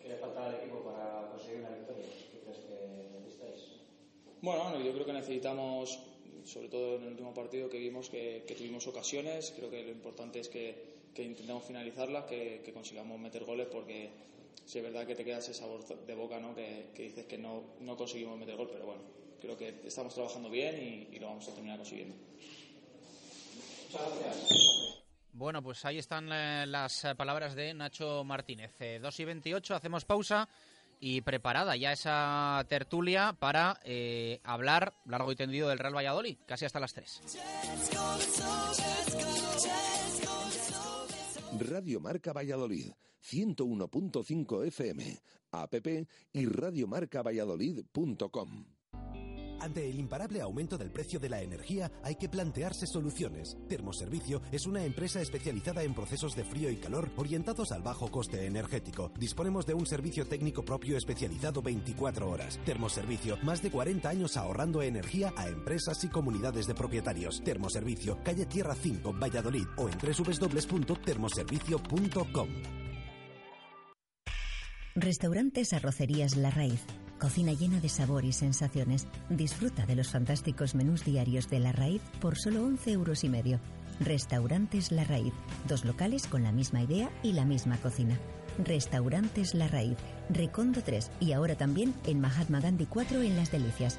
¿Qué le falta al equipo para conseguir una victoria? ¿Qué crees que necesitáis? Bueno, yo creo que necesitamos, sobre todo en el último partido que vimos que, que tuvimos ocasiones, creo que lo importante es que, que intentemos finalizarlas, que, que, consigamos meter goles, porque si es verdad que te queda ese sabor de boca, ¿no? Que, que dices que no, no, conseguimos meter gol, pero bueno, creo que estamos trabajando bien y, y lo vamos a terminar consiguiendo. Muchas gracias. Bueno, pues ahí están eh, las eh, palabras de Nacho Martínez. Eh, 2 y 28, hacemos pausa y preparada ya esa tertulia para eh, hablar largo y tendido del Real Valladolid, casi hasta las 3. Radio Marca Valladolid, 101.5 FM, app y radiomarcavalladolid.com. Ante el imparable aumento del precio de la energía hay que plantearse soluciones. Termoservicio es una empresa especializada en procesos de frío y calor orientados al bajo coste energético. Disponemos de un servicio técnico propio especializado 24 horas. Termoservicio, más de 40 años ahorrando energía a empresas y comunidades de propietarios. Termoservicio, calle Tierra 5, Valladolid o en www.termoservicio.com. Restaurantes Arrocerías La Raíz. Cocina llena de sabor y sensaciones. Disfruta de los fantásticos menús diarios de La Raíz por solo 11 euros y medio. Restaurantes La Raíz. Dos locales con la misma idea y la misma cocina. Restaurantes La Raíz. Recondo 3 y ahora también en Mahatma Gandhi 4 en Las Delicias.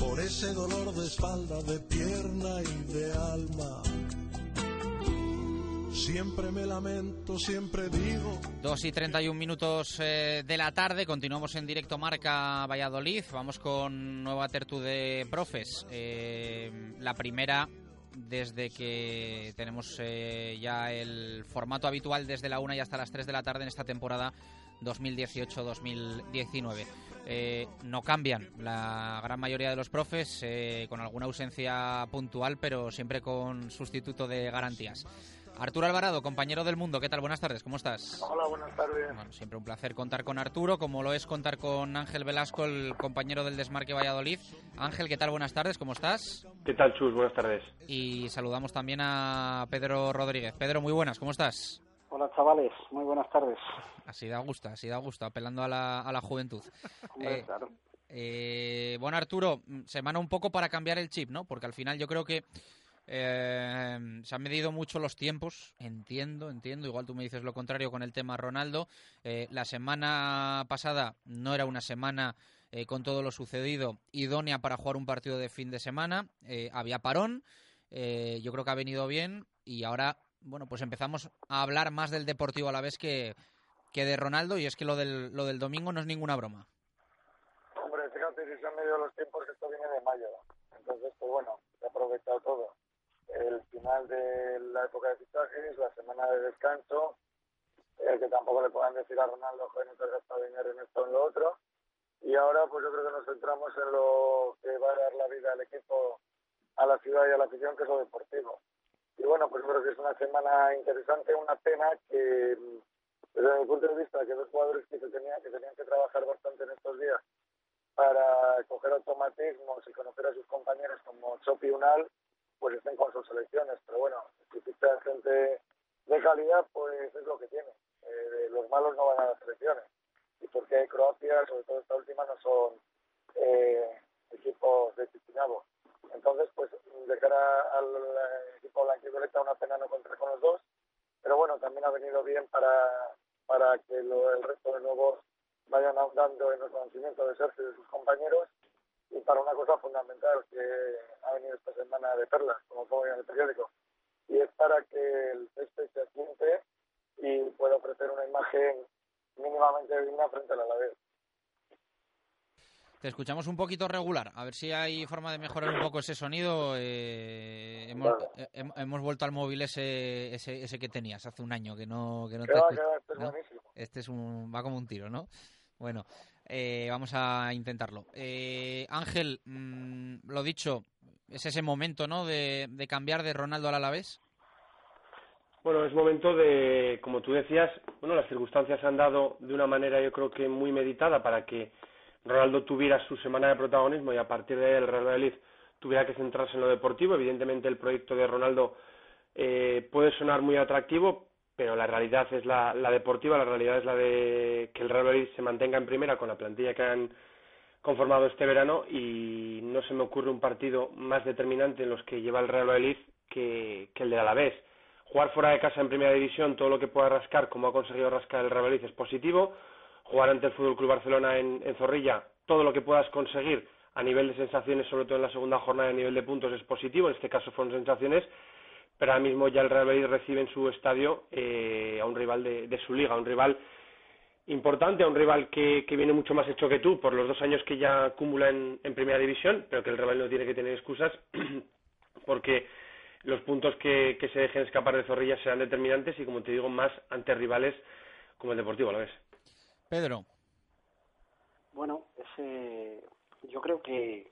por ese dolor de espalda, de pierna y de alma. Siempre me lamento, siempre digo. 2 y 31 minutos eh, de la tarde, continuamos en directo Marca Valladolid. Vamos con nueva tertu de profes. Eh, la primera desde que tenemos eh, ya el formato habitual desde la 1 y hasta las 3 de la tarde en esta temporada 2018-2019. Eh, no cambian la gran mayoría de los profes, eh, con alguna ausencia puntual, pero siempre con sustituto de garantías. Arturo Alvarado, compañero del mundo, ¿qué tal? Buenas tardes, ¿cómo estás? Hola, buenas tardes. Bueno, siempre un placer contar con Arturo, como lo es contar con Ángel Velasco, el compañero del Desmarque Valladolid. Ángel, ¿qué tal? Buenas tardes, ¿cómo estás? ¿Qué tal, Chus? Buenas tardes. Y saludamos también a Pedro Rodríguez. Pedro, muy buenas, ¿cómo estás? Hola, chavales, muy buenas tardes. Así da gusto, así da gusto, apelando a la, a la juventud. Hombre, claro. Eh, bueno, Arturo, semana un poco para cambiar el chip, ¿no? Porque al final yo creo que eh, se han medido mucho los tiempos, entiendo, entiendo, igual tú me dices lo contrario con el tema Ronaldo. Eh, la semana pasada no era una semana eh, con todo lo sucedido idónea para jugar un partido de fin de semana, eh, había parón, eh, yo creo que ha venido bien y ahora, bueno, pues empezamos a hablar más del Deportivo a la vez que, que de Ronaldo y es que lo del, lo del domingo no es ninguna broma. Hombre, fíjate si se han medido los tiempos esto viene de mayo. Entonces, pues bueno, ha aprovechado todo. El final de la época de fichajes, la semana de descanso, eh, que tampoco le puedan decir a Ronaldo, joder, no te gastado dinero en esto o en lo otro. Y ahora, pues yo creo que nos centramos en lo que va a dar la vida al equipo, a la ciudad y a la afición, que es lo deportivo. Y bueno, pues creo que es una semana interesante, una pena que, desde mi punto de vista, que dos jugadores que, tenían, que tenían que trabajar bastante en estos días para coger automatismos y conocer a sus compañeros como Chopi y Unal, pues estén con sus selecciones. Pero bueno, si fichas gente de calidad, pues es lo que tiene. Eh, los malos no van a las selecciones. Y porque Croacia, sobre todo esta última, no son eh, equipos de. Entonces, pues de cara al equipo blanquivioleta, una pena no contar con los dos. Pero bueno, también ha venido bien para, para que lo, el resto de nuevos vayan ahondando en el conocimiento de Sergio y de sus compañeros y para una cosa fundamental que ha venido esta semana de perlas, como pongo en el periódico, a que el césped se asiente y pueda ofrecer una imagen mínimamente digna frente al Alavés. Te escuchamos un poquito regular. A ver si hay forma de mejorar un poco ese sonido. Eh, hemos, eh, hem- hemos vuelto al móvil ese, ese, ese que tenías hace un año, que no, que no te Que va, escuch- que va, este. Este es un, va como un tiro, ¿no? Bueno, eh, vamos a intentarlo. Eh, Ángel, mm, lo dicho, es ese momento, ¿no? De, de cambiar de Ronaldo al Alavés. Bueno, es momento de, como tú decías, bueno, las circunstancias se han dado de una manera yo creo que muy meditada para que Ronaldo tuviera su semana de protagonismo y a partir de ahí el Real Madrid tuviera que centrarse en lo deportivo. Evidentemente el proyecto de Ronaldo eh, puede sonar muy atractivo, pero la realidad es la, la deportiva, la realidad es la de que el Real Madrid se mantenga en primera con la plantilla que han conformado este verano y no se me ocurre un partido más determinante en los que lleva el Real Madrid que, que el del Alavés. Jugar fuera de casa en primera división, todo lo que pueda rascar, como ha conseguido rascar el Real Madrid, es positivo. Jugar ante el Fútbol Club Barcelona en, Zorrilla, todo lo que puedas conseguir a nivel de sensaciones, sobre todo en la segunda jornada a nivel de puntos, es positivo. En este caso fueron sensaciones, pero ahora mismo ya el Real Madrid recibe en su estadio eh, a un rival de, de su liga, a un rival importante, a un rival que, que viene mucho más hecho que tú por los dos años que ya acumula en, en primera división, pero que el rival no tiene que tener excusas porque los puntos que, que se dejen escapar de Zorrilla serán determinantes y, como te digo, más ante rivales como el Deportivo a la vez. Pedro. Bueno, ese, yo creo que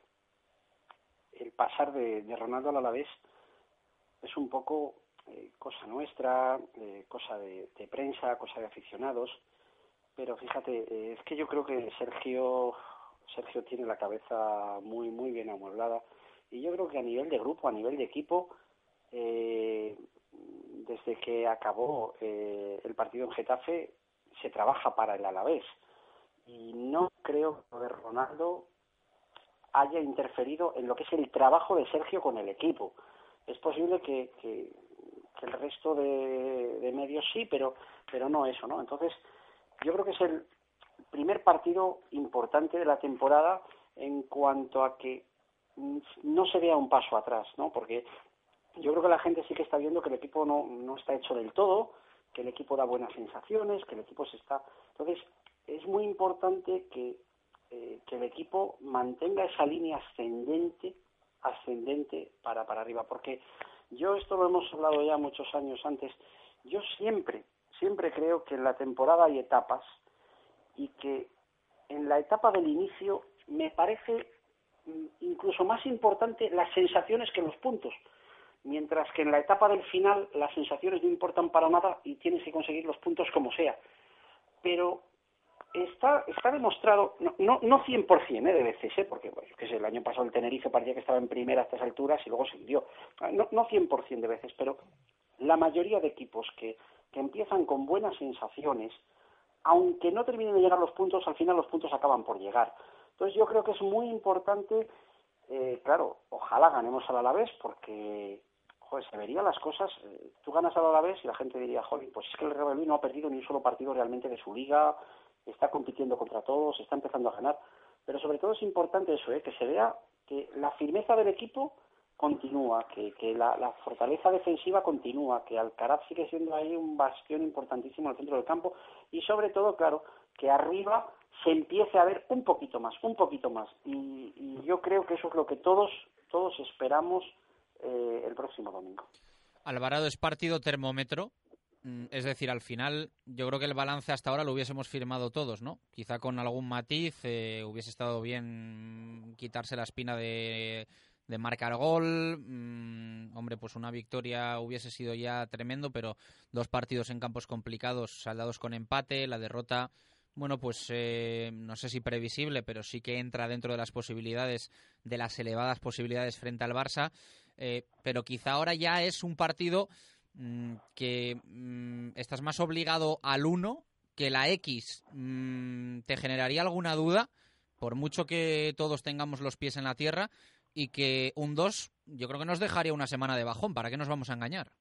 el pasar de, de Ronaldo al Alavés es un poco eh, cosa nuestra, cosa de, prensa, cosa de aficionados, pero fíjate, eh, es que yo creo que Sergio Sergio tiene la cabeza muy muy bien amueblada y yo creo que a nivel de grupo, a nivel de equipo, eh, desde que acabó el partido en Getafe se trabaja para el Alavés y no creo que Ronaldo haya interferido en lo que es el trabajo de Sergio con el equipo. Es posible que, el resto de, de medios sí, pero, pero no eso, ¿no? Entonces, yo creo que es el primer partido importante de la temporada en cuanto a que no se vea un paso atrás, ¿no? Porque yo creo que la gente sí que está viendo que el equipo no, no está hecho del todo, que el equipo da buenas sensaciones, que el equipo se está... Entonces, es muy importante que, eh, que el equipo mantenga esa línea ascendente, ascendente para, para arriba, porque yo esto lo hemos hablado ya muchos años antes, yo siempre, siempre creo que en la temporada hay etapas y que en la etapa del inicio me parece mm, incluso más importante las sensaciones que los puntos mientras que en la etapa del final las sensaciones no importan para nada y tienes que conseguir los puntos como sea. Pero está, está demostrado, no, no, no 100% ¿eh? de veces, ¿eh? porque bueno, qué sé, el año pasado el Tenerife parecía que estaba en primera a estas alturas y luego se hundió. No, no 100% de veces, pero la mayoría de equipos que, que empiezan con buenas sensaciones, aunque no terminen de llegar los puntos, al final los puntos acaban por llegar. Entonces yo creo que es muy importante, eh, claro, ojalá ganemos al Alavés porque joder, se verían las cosas, eh, tú ganas al Alavés y la gente diría, joder, pues es que el Real Madrid no ha perdido ni un solo partido realmente de su liga, está compitiendo contra todos, está empezando a ganar, pero sobre todo es importante eso, ¿eh? que se vea que la firmeza del equipo continúa, que, que la, la, fortaleza defensiva continúa, que Alcaraz sigue siendo ahí un bastión importantísimo en el centro del campo y sobre todo, claro, que arriba se empiece a ver un poquito más, un poquito más. Y, y yo creo que eso es lo que todos, todos esperamos eh, el próximo domingo. Alvarado es partido termómetro. mm, Es decir, al final yo creo que el balance hasta ahora lo hubiésemos firmado todos, ¿no? Quizá con algún matiz eh, hubiese estado bien quitarse la espina de, de marcar gol. Mm, hombre, pues una victoria hubiese sido ya tremendo, pero dos partidos en campos complicados, saldados con empate, la derrota, bueno, pues eh, no sé si previsible, pero sí que entra dentro de las posibilidades, de las elevadas posibilidades frente al Barça. Eh, pero quizá ahora ya es un partido mm, que mm, estás más obligado al 1 que la X mm, te generaría alguna duda, por mucho que todos tengamos los pies en la tierra, y que un 2 yo creo que nos dejaría una semana de bajón. ¿Para qué nos vamos a engañar?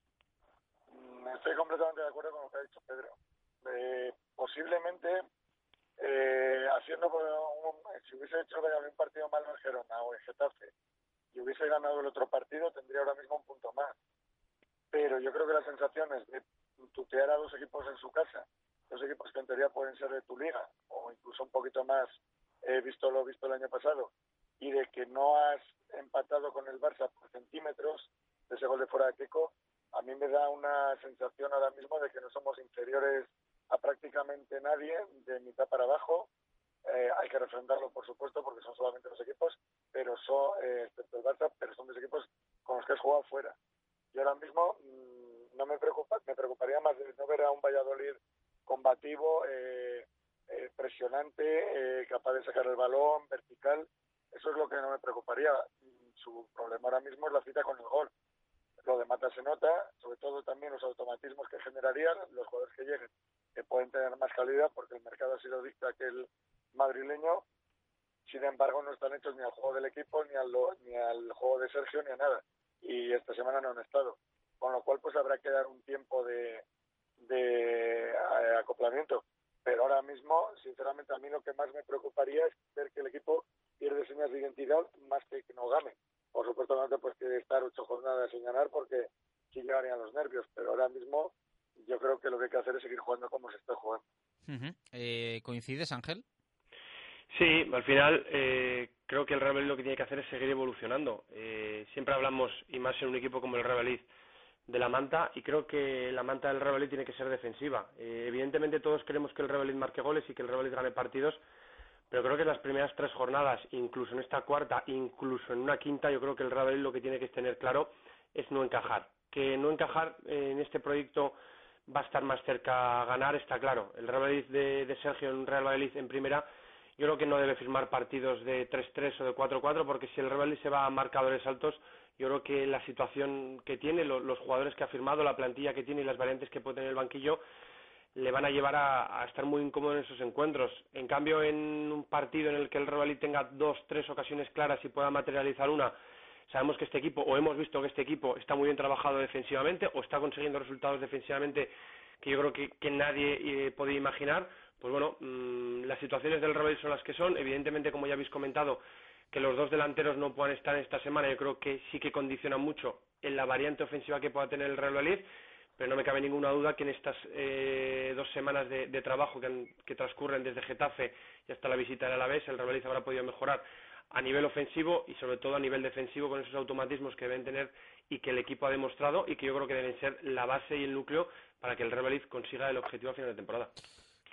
Estoy completamente de acuerdo con lo que ha dicho Pedro. Eh, posiblemente, eh, haciendo un, si hubiese hecho un partido malo en Gerona o en Getafe y hubiese ganado el otro partido, tendría ahora mismo un punto más. pero yo creo que las sensaciones de tutear a dos equipos en su casa, dos equipos que en teoría pueden ser de tu liga, o incluso un poquito más, he visto lo visto el año pasado, y de que no has empatado con el Barça por centímetros de ese gol de fuera de Keco, a mí me da una sensación ahora mismo de que no somos inferiores a prácticamente nadie de mitad para abajo. Eh, hay que refrendarlo, por supuesto, porque son solamente dos equipos, pero son, eh, dos equipos con los que has jugado fuera. Y ahora mismo mm, no me preocupa, me preocuparía más de no ver a un Valladolid combativo, eh, eh presionante, eh, capaz de sacar el balón, vertical. Eso es lo que no me preocuparía. Su problema ahora mismo es la cita con el gol. Lo de Mata se nota, sobre todo también los automatismos que generarían, los jugadores que lleguen, que pueden tener más calidad, porque el mercado ha sido dicta que el madrileño, sin embargo, no están hechos ni al juego del equipo, ni al, ni al juego de Sergio, ni a nada. Y esta semana no han estado. Con lo cual, pues habrá que dar un tiempo de, de eh, acoplamiento. Pero ahora mismo, sinceramente, a mí lo que más me preocuparía es ver que el equipo pierde señas de identidad más que que no gane. Por supuesto, no te puedes estar ocho jornadas sin ganar porque sí llegarían los nervios, pero ahora mismo yo creo que lo que hay que hacer es seguir jugando como se está jugando. eh, ¿Coincides, Ángel? Sí, al final eh, creo que el Real Madrid lo que tiene que hacer es seguir evolucionando. Eh, siempre hablamos, y más en un equipo como el Real Madrid, de la manta, y creo que la manta del Real Madrid tiene que ser defensiva. Eh, evidentemente todos queremos que el Real Madrid marque goles y que el Real Madrid gane partidos, pero creo que en las primeras tres jornadas, incluso en esta cuarta, incluso en una quinta, yo creo que el Real Madrid lo que tiene que tener claro es no encajar. Que no encajar en este proyecto va a estar más cerca a ganar, está claro. El Real Madrid de, de Sergio en Real Madrid en primera, yo creo que no debe firmar partidos de 3-3 o de 4-4, porque si el Real se va a marcadores altos, yo creo que la situación que tiene, lo, los jugadores que ha firmado, la plantilla que tiene y las variantes que puede tener el banquillo, le van a llevar a, estar muy incómodo en esos encuentros. En cambio, en un partido en el que el Real tenga dos, tres ocasiones claras y pueda materializar una, sabemos que este equipo, o hemos visto que este equipo está muy bien trabajado defensivamente, o está consiguiendo resultados defensivamente que yo creo que, que nadie eh, podía imaginar. Pues bueno, mmm, las situaciones del Real son las que son. Evidentemente, como ya habéis comentado, que los dos delanteros no puedan estar esta semana, yo creo que sí que condiciona mucho en la variante ofensiva que pueda tener el Real Madrid pero no me cabe ninguna duda que en estas eh, dos semanas de, de trabajo que, han, que, transcurren desde Getafe y hasta la visita del Alavés, el Real Madrid habrá podido mejorar a nivel ofensivo y sobre todo a nivel defensivo con esos automatismos que deben tener y que el equipo ha demostrado y que yo creo que deben ser la base y el núcleo para que el Real Madrid consiga el objetivo a final de temporada.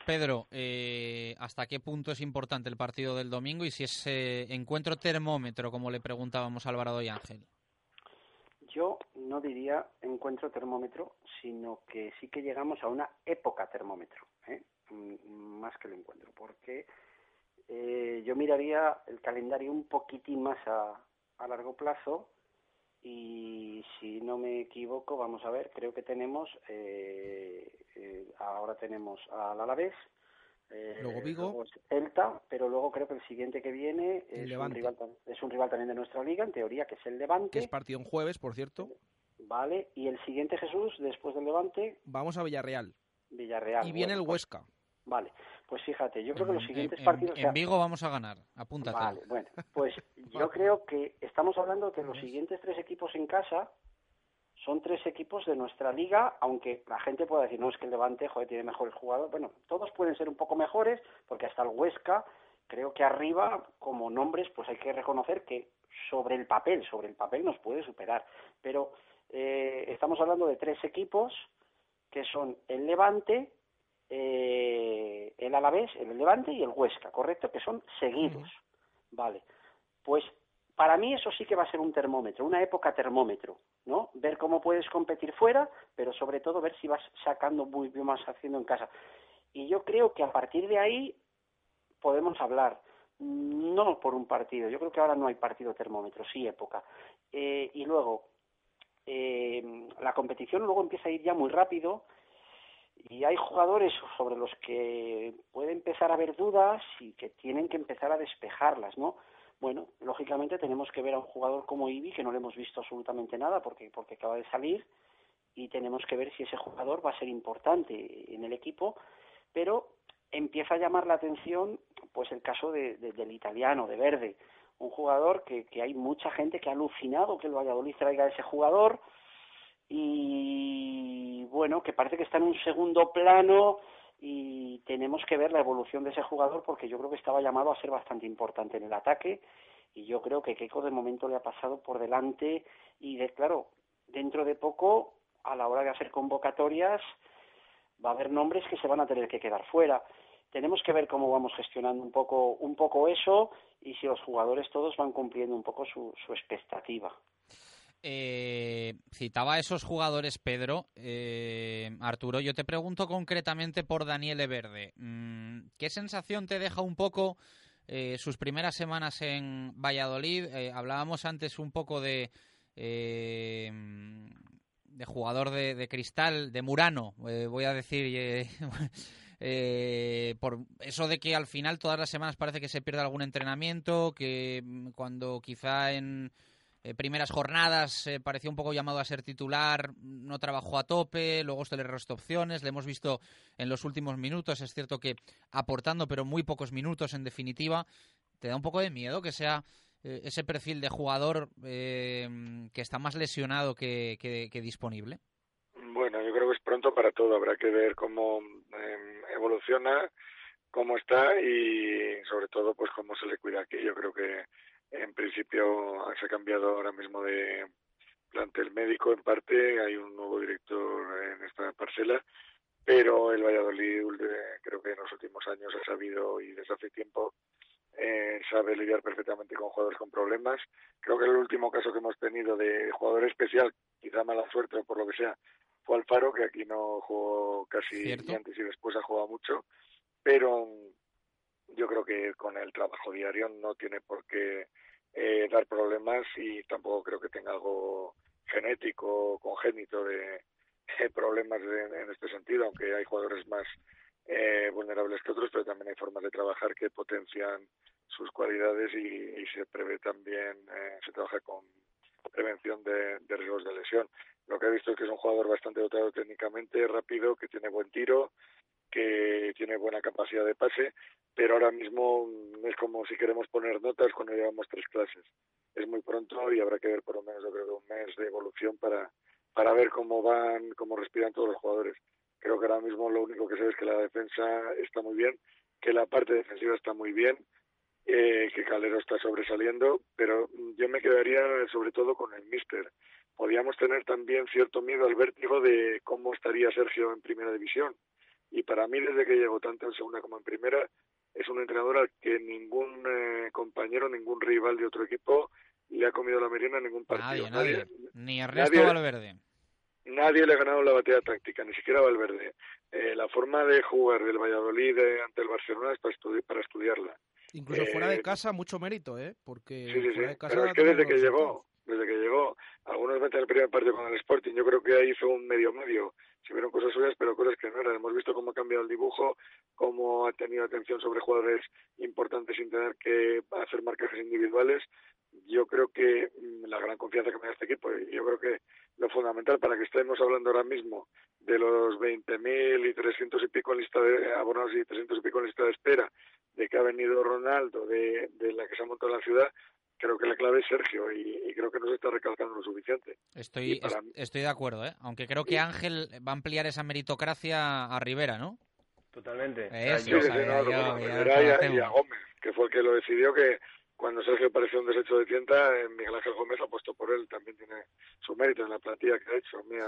Pedro, eh, ¿hasta qué punto es importante el partido del domingo y si es encuentro termómetro, como le preguntábamos a y Ángel? Yo no diría encuentro termómetro, sino que sí que llegamos a una época termómetro, ¿eh? más que el encuentro, porque eh, yo miraría el calendario un poquitín más a largo plazo y si no me equivoco, vamos a ver, creo que tenemos, eh, eh, ahora tenemos al Alavés, eh, luego Vigo, luego Celta, pero luego creo que el siguiente que viene es un, rival, es un, rival, también de nuestra liga, en teoría, que es el Levante. Que es partido en jueves, por cierto. Vale, y el siguiente Jesús, después del Levante. Vamos a Villarreal. Villarreal. Y viene bueno, el Huesca. Pues, vale, pues fíjate, yo creo que los siguientes en, partidos. En, en Vigo vamos a ganar, apúntate. Vale, bueno, pues yo creo que estamos hablando que los siguientes tres equipos en casa son tres equipos de nuestra liga, aunque la gente pueda decir, no, es que el Levante, joder, tiene mejores jugadores. Bueno, todos pueden ser un poco mejores, porque hasta el Huesca, creo que arriba, como nombres, pues hay que reconocer que sobre el papel, sobre el papel nos puede superar. Pero eh, estamos hablando de tres equipos que son el Levante, eh, el Alavés, el Levante y el Huesca, ¿correcto? Que son seguidos. Vale. Pues para mí eso sí que va a ser un termómetro, una época termómetro, ¿no? Ver cómo puedes competir fuera, pero sobre todo ver si vas sacando muy bien más haciendo en casa. Y yo creo que a partir de ahí podemos hablar, no por un partido, yo creo que ahora no hay partido termómetro, sí época. Eh, y luego, eh, la competición luego empieza a ir ya muy rápido y hay jugadores sobre los que puede empezar a haber dudas y que tienen que empezar a despejarlas, ¿no? Bueno, lógicamente tenemos que ver a un jugador como Ibi, que no le hemos visto absolutamente nada porque, porque acaba de salir, y tenemos que ver si ese jugador va a ser importante en el equipo, pero empieza a llamar la atención pues el caso de, de, del italiano, de Verde, un jugador que, que hay mucha gente que ha alucinado que el Valladolid traiga a ese jugador, y bueno, que parece que está en un segundo plano y tenemos que ver la evolución de ese jugador porque yo creo que estaba llamado a ser bastante importante en el ataque y yo creo que Keiko de momento le ha pasado por delante y de claro, dentro de poco a la hora de hacer convocatorias va a haber nombres que se van a tener que quedar fuera. Tenemos que ver cómo vamos gestionando un poco, un poco eso y si los jugadores todos van cumpliendo un poco su, su expectativa. Eh, citaba a esos jugadores, Pedro. Eh, Arturo, yo te pregunto concretamente por Daniel Verde. Mm, ¿Qué sensación te deja un poco eh, sus primeras semanas en Valladolid? hablábamos antes un poco de, de jugador de, cristal, de Murano, voy a decir. por eso de que al final todas las semanas parece que se pierde algún entrenamiento, que mm, cuando quizá en eh, primeras jornadas eh, parecía un poco llamado a ser titular, no trabajó a tope, luego se le restó opciones, le hemos visto en los últimos minutos, es cierto que aportando, pero muy pocos minutos en definitiva. ¿Te da un poco de miedo que sea eh, ese perfil de jugador que está más lesionado que, que, disponible? Bueno, yo creo que es pronto para todo, habrá que ver cómo em, evoluciona, cómo está y sobre todo pues cómo se le cuida aquí. Yo creo que en principio se ha cambiado ahora mismo de plantel médico en parte, hay un nuevo director en esta parcela, pero el Valladolid eh, creo que en los últimos años ha sabido y desde hace tiempo eh, sabe lidiar perfectamente con jugadores con problemas. Creo que el último caso que hemos tenido de jugador especial, quizá mala suerte o por lo que sea, fue Alfaro, que aquí no jugó casi antes y después ha jugado mucho, pero yo creo que con el trabajo diario no tiene por qué eh, dar problemas y tampoco creo que tenga algo genético, congénito de, problemas en este sentido, aunque hay jugadores más eh, vulnerables que otros, pero también hay formas de trabajar que potencian sus cualidades y, se prevé también, eh, se trabaja con prevención de, de, riesgos de lesión. Lo que he visto es que es un jugador bastante dotado técnicamente, rápido, que tiene buen tiro, que tiene buena capacidad de pase, pero ahora mismo es como si queremos poner notas cuando llevamos tres clases. Es muy pronto y habrá que ver por lo menos, yo creo, un mes de evolución para, para ver cómo van, cómo respiran todos los jugadores. Creo que ahora mismo lo único que sé es que la defensa está muy bien, que la parte defensiva está muy bien, eh, que Calero está sobresaliendo, pero yo me quedaría sobre todo con el míster. Podíamos tener también cierto miedo al vértigo de cómo estaría Sergio en primera división y para mí desde que llegó tanto en segunda como en primera es un entrenador al que ningún eh, compañero, ningún rival de otro equipo le ha comido la merienda en ningún partido. Nadie, ni Ernesto Valverde. Nadie le ha ganado la batalla táctica, ni siquiera Valverde. Eh, la forma de jugar del Valladolid eh, ante el Barcelona es para, para estudiarla. Incluso fuera de casa, mucho mérito, ¿eh? Porque sí, sí, sí. Pero es que desde que llegó, desde que llegó, algunos meten el primer partido con el Sporting, yo creo que ahí hizo un medio-medio se vieron cosas suyas, pero cosas que no eran. Hemos visto cómo ha cambiado el dibujo, cómo ha tenido atención sobre jugadores importantes sin tener que hacer marcajes individuales. Yo creo que mm, la gran confianza que me da este equipo, yo creo que lo fundamental para que estemos hablando ahora mismo de los 20.000 y 300 y pico en lista de abonados y 300 y pico en lista de espera, de que ha venido Ronaldo, de, de la que se ha montado la ciudad, creo que la clave es Sergio y, creo que no se está recalcando lo suficiente. Estoy, estoy de acuerdo, ¿eh? aunque creo que Ángel va a ampliar esa meritocracia a Rivera, ¿no? Totalmente. Eso, y, a, Gómez, que fue el que lo decidió que cuando Sergio pareció un desecho de tienta, eh, Miguel Ángel Gómez apostó por él, también tiene su mérito en la plantilla que ha hecho. Mira,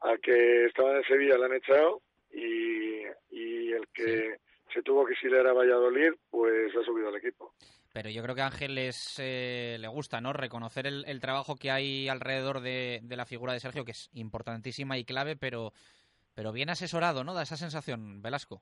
Al que estaba en Sevilla le han echado y, y el que se tuvo que exiliar a Valladolid, pues ha subido al equipo pero yo creo que a Ángel eh, le gusta no reconocer el, trabajo que hay alrededor de, la figura de Sergio, que es importantísima y clave, pero, pero bien asesorado, ¿no? Da esa sensación, Velasco.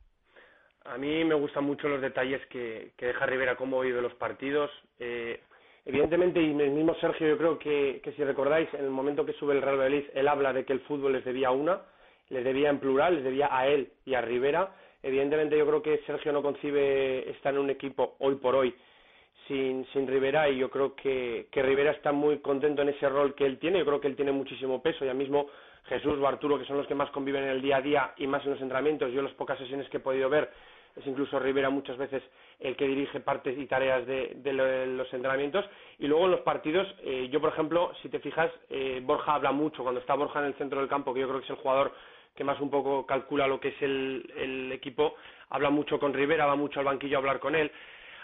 A mí me gustan mucho los detalles que, deja Rivera, cómo vive los partidos. Eh, evidentemente, y el mismo Sergio, yo creo que, si recordáis, en el momento que sube el Real Madrid, él habla de que el fútbol les debía una, les debía en plural, les debía a él y a Rivera. Evidentemente, yo creo que Sergio no concibe estar en un equipo hoy por hoy sin, sin Rivera y yo creo que, que Rivera está muy contento en ese rol que él tiene, yo creo que él tiene muchísimo peso, ya mismo Jesús o Arturo, que son los que más conviven en el día a día y más en los entrenamientos, yo en las pocas sesiones que he podido ver es incluso Rivera muchas veces el que dirige partes y tareas de, los entrenamientos. Y luego en los partidos, eh, yo por ejemplo, si te fijas, eh, Borja habla mucho, cuando está Borja en el centro del campo, que yo creo que es el jugador que más un poco calcula lo que es el, equipo, habla mucho con Rivera, va mucho al banquillo a hablar con él.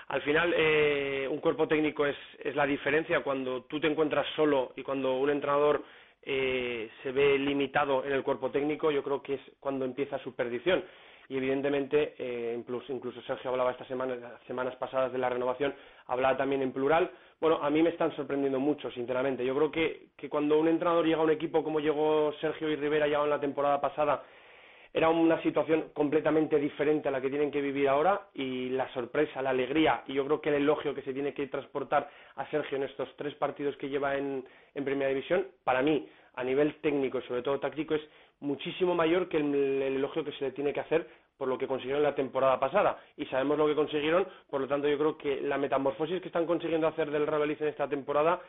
Al final, eh, un cuerpo técnico es, es la diferencia cuando tú te encuentras solo y cuando un entrenador eh, se ve limitado en el cuerpo técnico, yo creo que es cuando empieza su perdición. Y evidentemente, eh, incluso, incluso, Sergio hablaba estas semanas, semanas pasadas de la renovación, hablaba también en plural. Bueno, a mí me están sorprendiendo mucho, sinceramente. Yo creo que, que cuando un entrenador llega a un equipo como llegó Sergio y Rivera ya en la temporada pasada, era una situación completamente diferente a la que tienen que vivir ahora y la sorpresa, la alegría y yo creo que el elogio que se tiene que transportar a Sergio en estos tres partidos que lleva en, Primera División, para mí, a nivel técnico y sobre todo táctico, es muchísimo mayor que el, elogio que se le tiene que hacer por lo que consiguieron la temporada pasada. Y sabemos lo que consiguieron, por lo tanto yo creo que la metamorfosis que están consiguiendo hacer del Real en esta temporada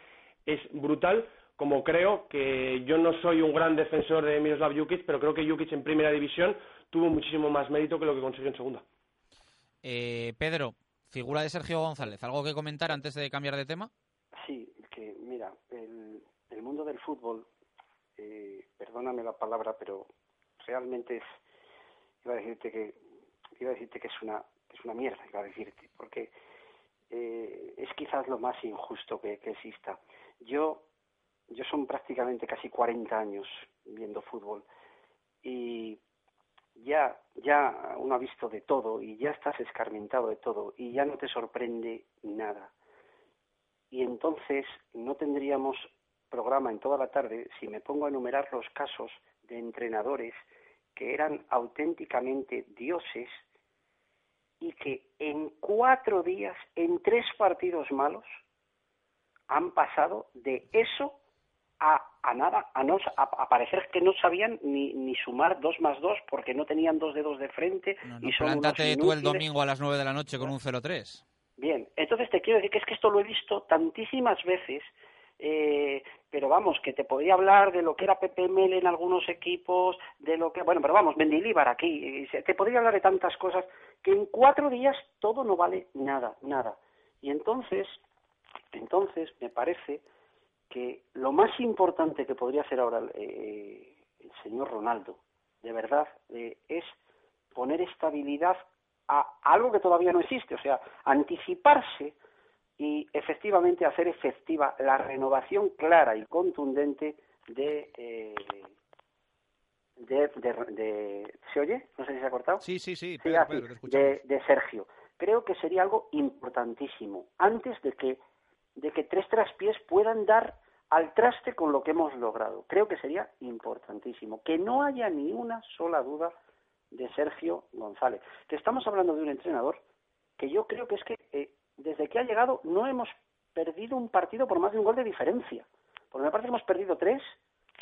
es brutal como creo que yo no soy un gran defensor de Miroslav Jukic, pero creo que Jukic en primera división tuvo muchísimo más mérito que lo que consiguió en segunda. Eh, Pedro, figura de Sergio González, ¿algo que comentar antes de cambiar de tema? Sí, que mira, el, mundo del fútbol, eh, perdóname la palabra, pero realmente es, iba a decirte que, iba a decirte que es una, es una mierda, iba a decirte, porque eh, es quizás lo más injusto que, que exista. Yo yo son prácticamente casi 40 años viendo fútbol y ya, ya uno ha visto de todo y ya estás escarmentado de todo y ya no te sorprende nada. Y entonces no tendríamos programa en toda la tarde si me pongo a enumerar los casos de entrenadores que eran auténticamente dioses y que en cuatro días, en tres partidos malos, han pasado de eso a, nada, a, no, a, parecer que no sabían ni, ni sumar dos más dos porque no tenían dos dedos de frente. y son plántate tú el domingo a las nueve de la noche con un 0-3. Bien, entonces te quiero decir que es que esto lo he visto tantísimas veces, eh, pero vamos, que te podía hablar de lo que era PPML en algunos equipos, de lo que, bueno, pero vamos, Mendilibar aquí, te podría hablar de tantas cosas que en cuatro días todo no vale nada, nada. Y entonces, entonces me parece que lo más importante que podría hacer ahora eh, el señor Ronaldo, de verdad, eh, es poner estabilidad a algo que todavía no existe, o sea, anticiparse y efectivamente hacer efectiva la renovación clara y contundente de, eh, de, ¿se oye? No sé si se ha cortado. Sí, sí, sí, de, de Sergio. Creo que sería algo importantísimo antes de que de que tres traspiés puedan dar al traste con lo que hemos logrado. Creo que sería importantísimo que no haya ni una sola duda de Sergio González. Que estamos hablando de un entrenador que yo creo que es que eh, desde que ha llegado no hemos perdido un partido por más de un gol de diferencia. Porque me parece que hemos perdido tres,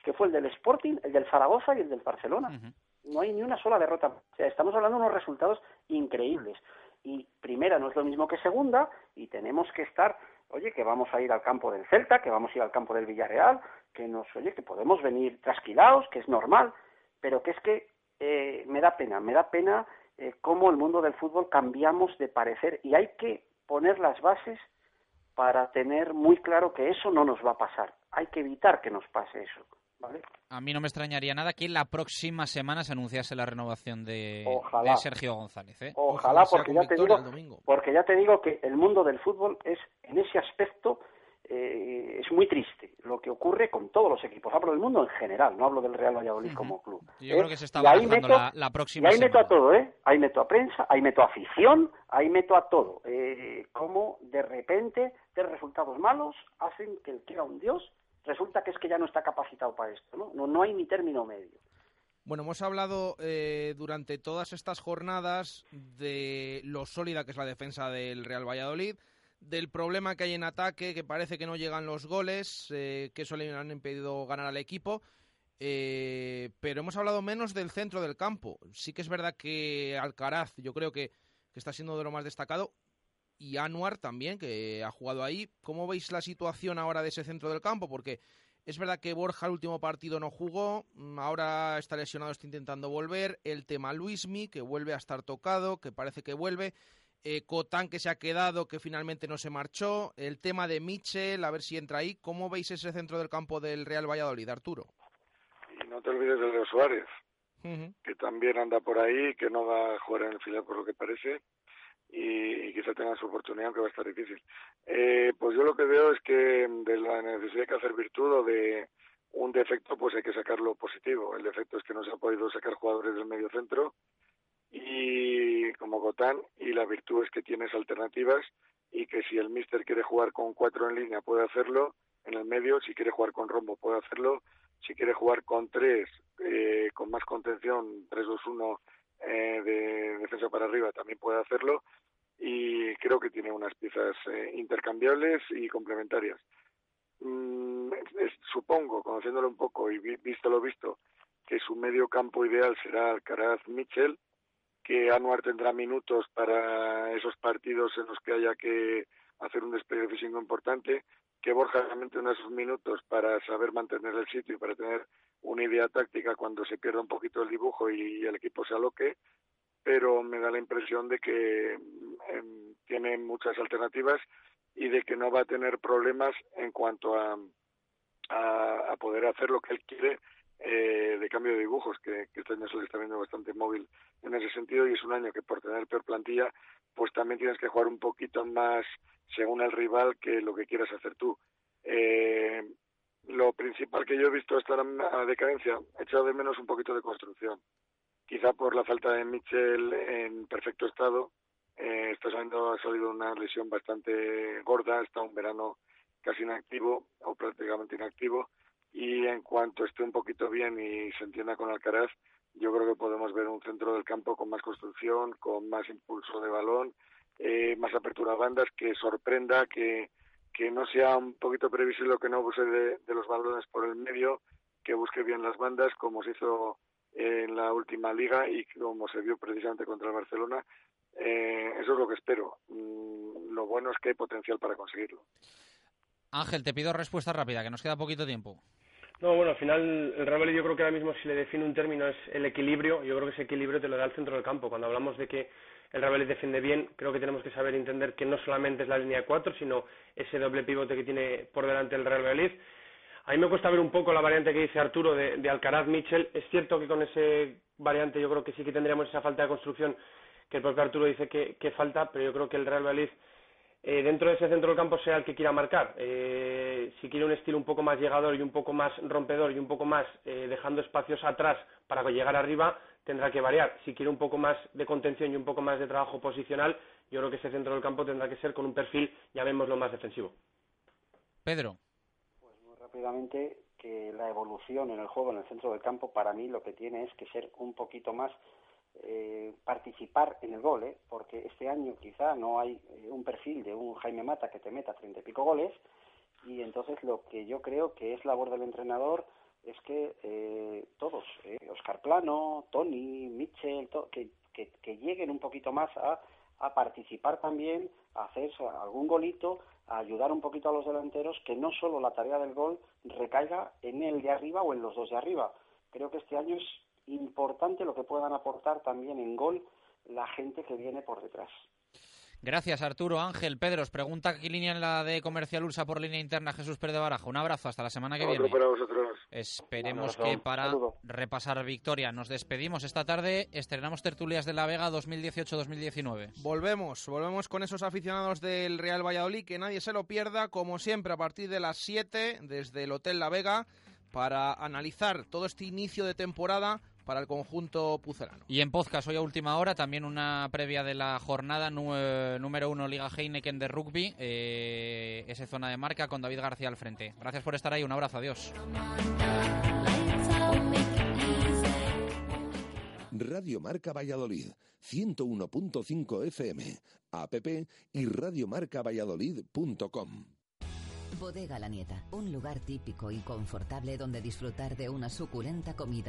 que fue el del Sporting, el del Zaragoza y el del Barcelona. No hay ni una sola derrota. O sea, estamos hablando de unos resultados increíbles. Y primera no es lo mismo que segunda, y tenemos que estar oye, que vamos a ir al campo del Celta, que vamos a ir al campo del Villarreal, que nos, oye, que podemos venir trasquilados, que es normal, pero que es que eh, me da pena, me da pena eh, cómo el mundo del fútbol cambiamos de parecer y hay que poner las bases para tener muy claro que eso no nos va a pasar. Hay que evitar que nos pase eso. A mí no me extrañaría nada que la próxima semana se anunciase la renovación de, Sergio González. ¿eh? Ojalá, porque, ya te digo, porque ya te digo que el mundo del fútbol es, en ese aspecto, eh, es muy triste lo que ocurre con todos los equipos. Hablo del mundo en general, no hablo del Real Valladolid como club. Yo creo ¿eh? que se está bajando la, la, próxima Y ahí meto a todo, ¿eh? Ahí meto a prensa, ahí meto a afición, ahí meto a todo. Eh, como de repente, de resultados malos, hacen que el que era un dios resulta que es que ya no está capacitado para esto, ¿no? No, hay ni término medio. Bueno, hemos hablado eh, durante todas estas jornadas de lo sólida que es la defensa del Real Valladolid, del problema que hay en ataque, que parece que no llegan los goles, eh, que eso le han impedido ganar al equipo. Eh, pero hemos hablado menos del centro del campo. Sí que es verdad que Alcaraz, yo creo que está siendo de lo más destacado y Anuar también, que ha jugado ahí. ¿Cómo veis la situación ahora de ese centro del campo? Porque Es verdad que Borja el último partido no jugó, mm, ahora está lesionado, está intentando volver. El tema Luismi, que vuelve a estar tocado, que parece que vuelve. Eh, Cotán, que se ha quedado, que finalmente no se marchó. El tema de Michel, a ver si entra ahí. ¿Cómo veis ese centro del campo del Real Valladolid, Arturo? Y no te olvides de Leo Suárez, que también anda por ahí, que no va a jugar en el final por lo que parece. Y, y quizá tenga su oportunidad, aunque va a estar difícil. Eh, pues yo lo que veo es que de la necesidad de hacer virtud o de un defecto, pues hay que sacarlo positivo. El defecto es que no se ha podido sacar jugadores del medio centro y como Gotán y la virtud es que tienes alternativas y que si el míster quiere jugar con cuatro en línea puede hacerlo en el medio, si quiere jugar con rombo puede hacerlo, si quiere jugar con tres, eh, con más contención, 3-2-1 eh, de defensa para arriba también puede hacerlo y creo que tiene unas piezas eh, intercambiables y complementarias. Mm, supongo, conociéndolo un poco y vi- visto lo visto, que su medio campo ideal será Alcaraz Mitchell, que Anuar tendrá minutos para esos partidos en los que haya que hacer un despliegue físico importante, que Borja tendrá esos minutos para saber mantener el sitio y para tener una idea táctica cuando se pierda un poquito el dibujo y el equipo se aloque, pero me da la impresión de que em, tiene muchas alternativas y de que no va a tener problemas en cuanto a, a, poder hacer lo que él quiere eh, de cambio de dibujos, que, que este año se está viendo bastante móvil en ese sentido y es un año que por tener peor plantilla, pues también tienes que jugar un poquito más según el rival que lo que quieras hacer tú. Eh, lo principal que yo he visto hasta la decadencia, he echado de menos un poquito de construcción. Quizá por la falta de Mitchell en perfecto estado. Eh, está saliendo, ha salido una lesión bastante gorda, está un verano casi inactivo o prácticamente inactivo. Y en cuanto esté un poquito bien y se entienda con Alcaraz, yo creo que podemos ver un centro del campo con más construcción, con más impulso de balón, eh, más apertura a bandas, que sorprenda, que, que no sea un poquito previsible que no abuse de, de los balones por el medio, que busque bien las bandas, como se hizo en la última liga y como se vio precisamente contra el Barcelona. Eh, eso es lo que espero. Mm, lo bueno es que hay potencial para conseguirlo. Ángel, te pido respuesta rápida, que nos queda poquito tiempo. No, bueno, al final el Real Valladolid yo creo que ahora mismo si le define un término es el equilibrio. Yo creo que ese equilibrio te lo da el centro del campo. Cuando hablamos de que el Real Valladolid defiende bien, creo que tenemos que saber entender que no solamente es la línea cuatro, sino ese doble pivote que tiene por delante el Real Valladolid. A mí me cuesta ver un poco la variante que dice Arturo de, de Alcaraz Mitchell. Es cierto que con ese variante yo creo que sí que tendríamos esa falta de construcción que el propio Arturo dice que, que falta, pero yo creo que el Real Valladolid eh, dentro de ese centro del campo sea el que quiera marcar. Eh, si quiere un estilo un poco más llegador y un poco más rompedor y un poco más eh, dejando espacios atrás para llegar arriba, tendrá que variar. Si quiere un poco más de contención y un poco más de trabajo posicional, yo creo que ese centro del campo tendrá que ser con un perfil, llamémoslo, más defensivo. Pedro. muy rápidamente que la evolución en el juego en el centro del campo para mí lo que tiene es que ser un poquito más eh, participar en el gol, ¿eh? porque este año quizá no hay eh, un perfil de un Jaime Mata que te meta treinta y pico goles y entonces lo que yo creo que es labor del entrenador es que eh, todos, eh, Oscar Plano, Tony, Mitchell, que, que, que lleguen un poquito más a, a participar también, a hacer algún golito, a ayudar un poquito a los delanteros, que no solo la tarea del gol recaiga en el de arriba o en los dos de arriba. Creo que este año es importante lo que puedan aportar también en gol la gente que viene por detrás. Gracias, Arturo. Ángel, Pedro, os pregunta qué línea en la de Comercial Ursa por línea interna Jesús Pérez de Baraja. Un abrazo, hasta la semana que Otro viene. para vosotros. Esperemos que para Saludo. repasar victoria nos despedimos esta tarde. Estrenamos Tertulias de la Vega 2018-2019. Volvemos, volvemos con esos aficionados del Real Valladolid, que nadie se lo pierda, como siempre, a partir de las 7, desde el Hotel La Vega, para analizar todo este inicio de temporada para el conjunto pucelano. Y en podcast, hoy a última hora, también una previa de la jornada número uno Liga Heineken de rugby, eh, ese zona de marca con David García al frente. Gracias por estar ahí, un abrazo, adiós. Radio Marca Valladolid, 101.5 FM, app y radiomarcavalladolid.com. Bodega La Nieta, un lugar típico y confortable donde disfrutar de una suculenta comida